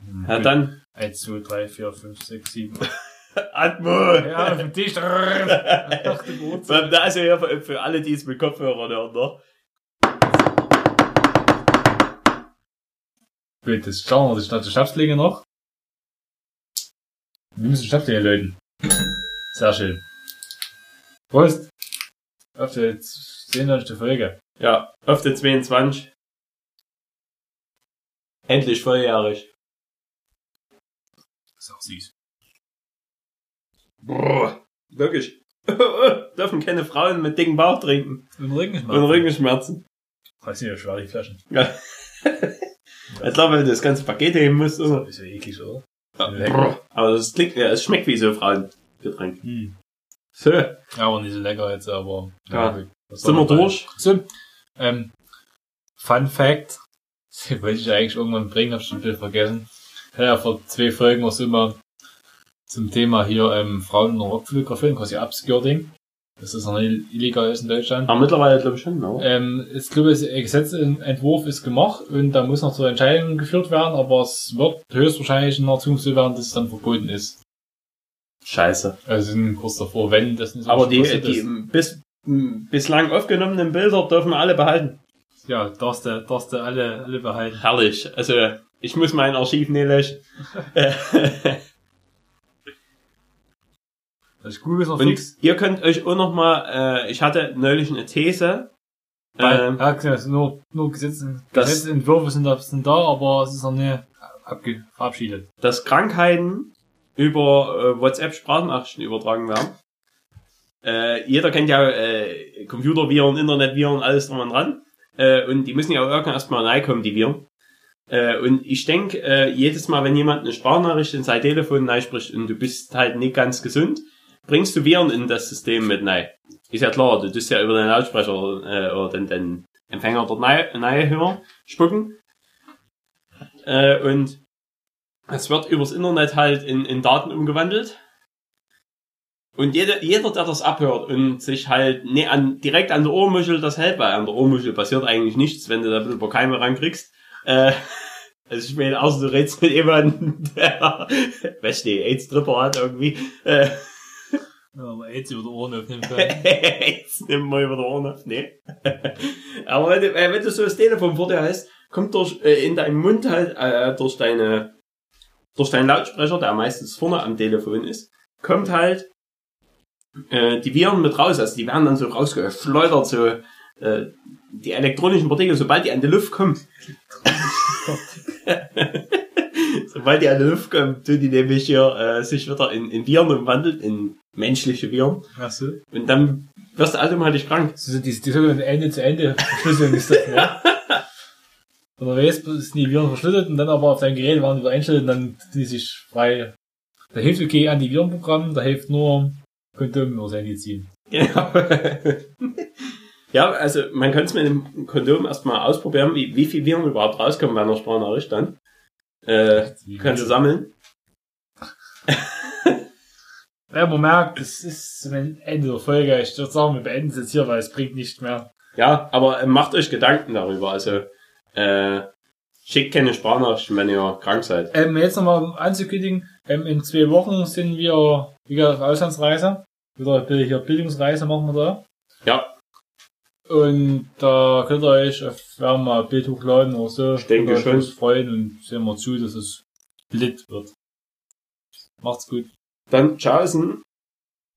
Hm, Ja, dann. 1, 2, 3, 4, 5, 6, 7. Atmo! Ja, du Wurzel. Beim also hier für, für alle, die es mit Kopfhörern hören, ne? Gut, das schauen wir, das ist die Schnapslinge noch. Wir müssen Schnapslinge läuten. Sehr schön. Prost! Auf die 10. Folge. Ja, auf der 22. Endlich volljährig. ist auch süß. Boah, wirklich. Dürfen keine Frauen mit dicken Bauch trinken. Und Rückenschmerzen. Und Rückenschmerzen. Das sind ja schwer, die Flaschen. Ja. Ich glaube, wenn du das ganze Paket nehmen musst, oder? Ist ja eklig, oder? Ja. Aber das klingt, ja, es schmeckt wie so Frauengetränk. Hm. So, Ja, aber nicht so lecker jetzt, aber. Ja. Was sind wir durch? So, ähm, Fun Fact. Den wollte ich eigentlich irgendwann bringen, hab schon wieder vergessen. Ich hatte ja vor zwei Folgen was immer zum Thema hier, ähm, Frauen in der Rockfotografie, quasi Upskirting. Das ist noch illegal ist in Deutschland. Aber mittlerweile glaube ich schon, oder? Ähm, ich glaube, das Gesetzentwurf ist gemacht und da muss noch zur Entscheidung geführt werden, aber es wird höchstwahrscheinlich in der Zukunft so werden, dass es dann verboten ist. Scheiße. Also sind kurz davor, wenn das nicht so Aber die, die bis, bislang aufgenommenen Bilder dürfen wir alle behalten. Ja, darfst du, darfst du alle, alle behalten. Herrlich. Also, ich muss mein Archiv nicht löschen. Das ist gut, ist noch Und fix. ihr könnt euch auch noch mal, äh, ich hatte neulich eine These. Weil, Ähm, ja, sind nur, nur Gesetze, Das- Gesetzentwürfe sind da, sind da, aber es ist noch nicht abge, verabschiedet. dass Krankheiten über äh, WhatsApp Sprachnachrichten übertragen werden. Äh, jeder kennt ja äh, Computerviren, Internetviren, alles drum und dran. Äh, und die müssen ja auch irgendwann erstmal reinkommen, die Viren. Äh, und ich denke, äh, jedes Mal, wenn jemand eine Sprachnachricht in sein Telefon spricht und du bist halt nicht ganz gesund, bringst du Viren in das System mit rein. Ist ja klar, du tust ja über den Lautsprecher äh, oder den, den Empfänger dort rein, hören, spucken. Äh, und es wird übers Internet halt in, in Daten umgewandelt. Und jeder, jeder, der das abhört und sich halt ne, an, direkt an der Ohrmuschel das hält, weil an der Ohrmuschel passiert eigentlich nichts, wenn du da ein bisschen Keime rankriegst. Äh, also ich meine, außer du redest mit jemandem, der, weißt du, AIDS-Tripper hat irgendwie. Äh, Ja, aber AIDS über die Ohren öffnen können. Jetzt nimm mal über die Ohren auf, nee. Aber wenn du, wenn du so das Telefon vor dir hast, kommt durch, äh, in deinem Mund halt, äh, durch deine, durch deinen Lautsprecher, der meistens vorne am Telefon ist, kommt halt, äh, die Viren mit raus, also die werden dann so rausgeschleudert, so, äh, die elektronischen Partikel, sobald die an die Luft kommen. sobald die an die Luft kommen, tun die nämlich hier, äh, sich wieder in, in Viren umwandelt, in menschliche Viren. Ach so. Und dann wirst du automatisch krank. Das ist die, die sogenannte Ende-zu-Ende-Verschlüsselung ist das, ne? Wenn du weißt, sind die Viren verschlüsselt und dann aber auf dein Gerät waren wieder einstellt und dann die sich frei. Da hilft okay Antivirenprogramm, da hilft nur Kondom über sein ziehen. Genau. ja, also man kann es mit dem Kondom erstmal ausprobieren, wie, wie viel Viren überhaupt rauskommen bei einer Sprachnachricht dann. Äh, kannst du sammeln. Ja, man merkt, es ist ein Ende der Folge. Ich würde sagen, wir beenden es jetzt hier, weil es bringt nicht mehr. Ja, aber äh, macht euch Gedanken darüber. Also äh, schickt keine Sprachnachrichten, wenn ihr krank seid. Ähm, jetzt nochmal anzukündigen, ähm, in zwei Wochen sind wir wieder auf Auslandsreise. Wieder hier Bildungsreise machen wir da. Ja, Und da könnt ihr euch auf ein Bild hochladen oder so. Ich denke schon. freuen und sehen wir zu, dass es lit wird. Macht's gut. dann tschaußen.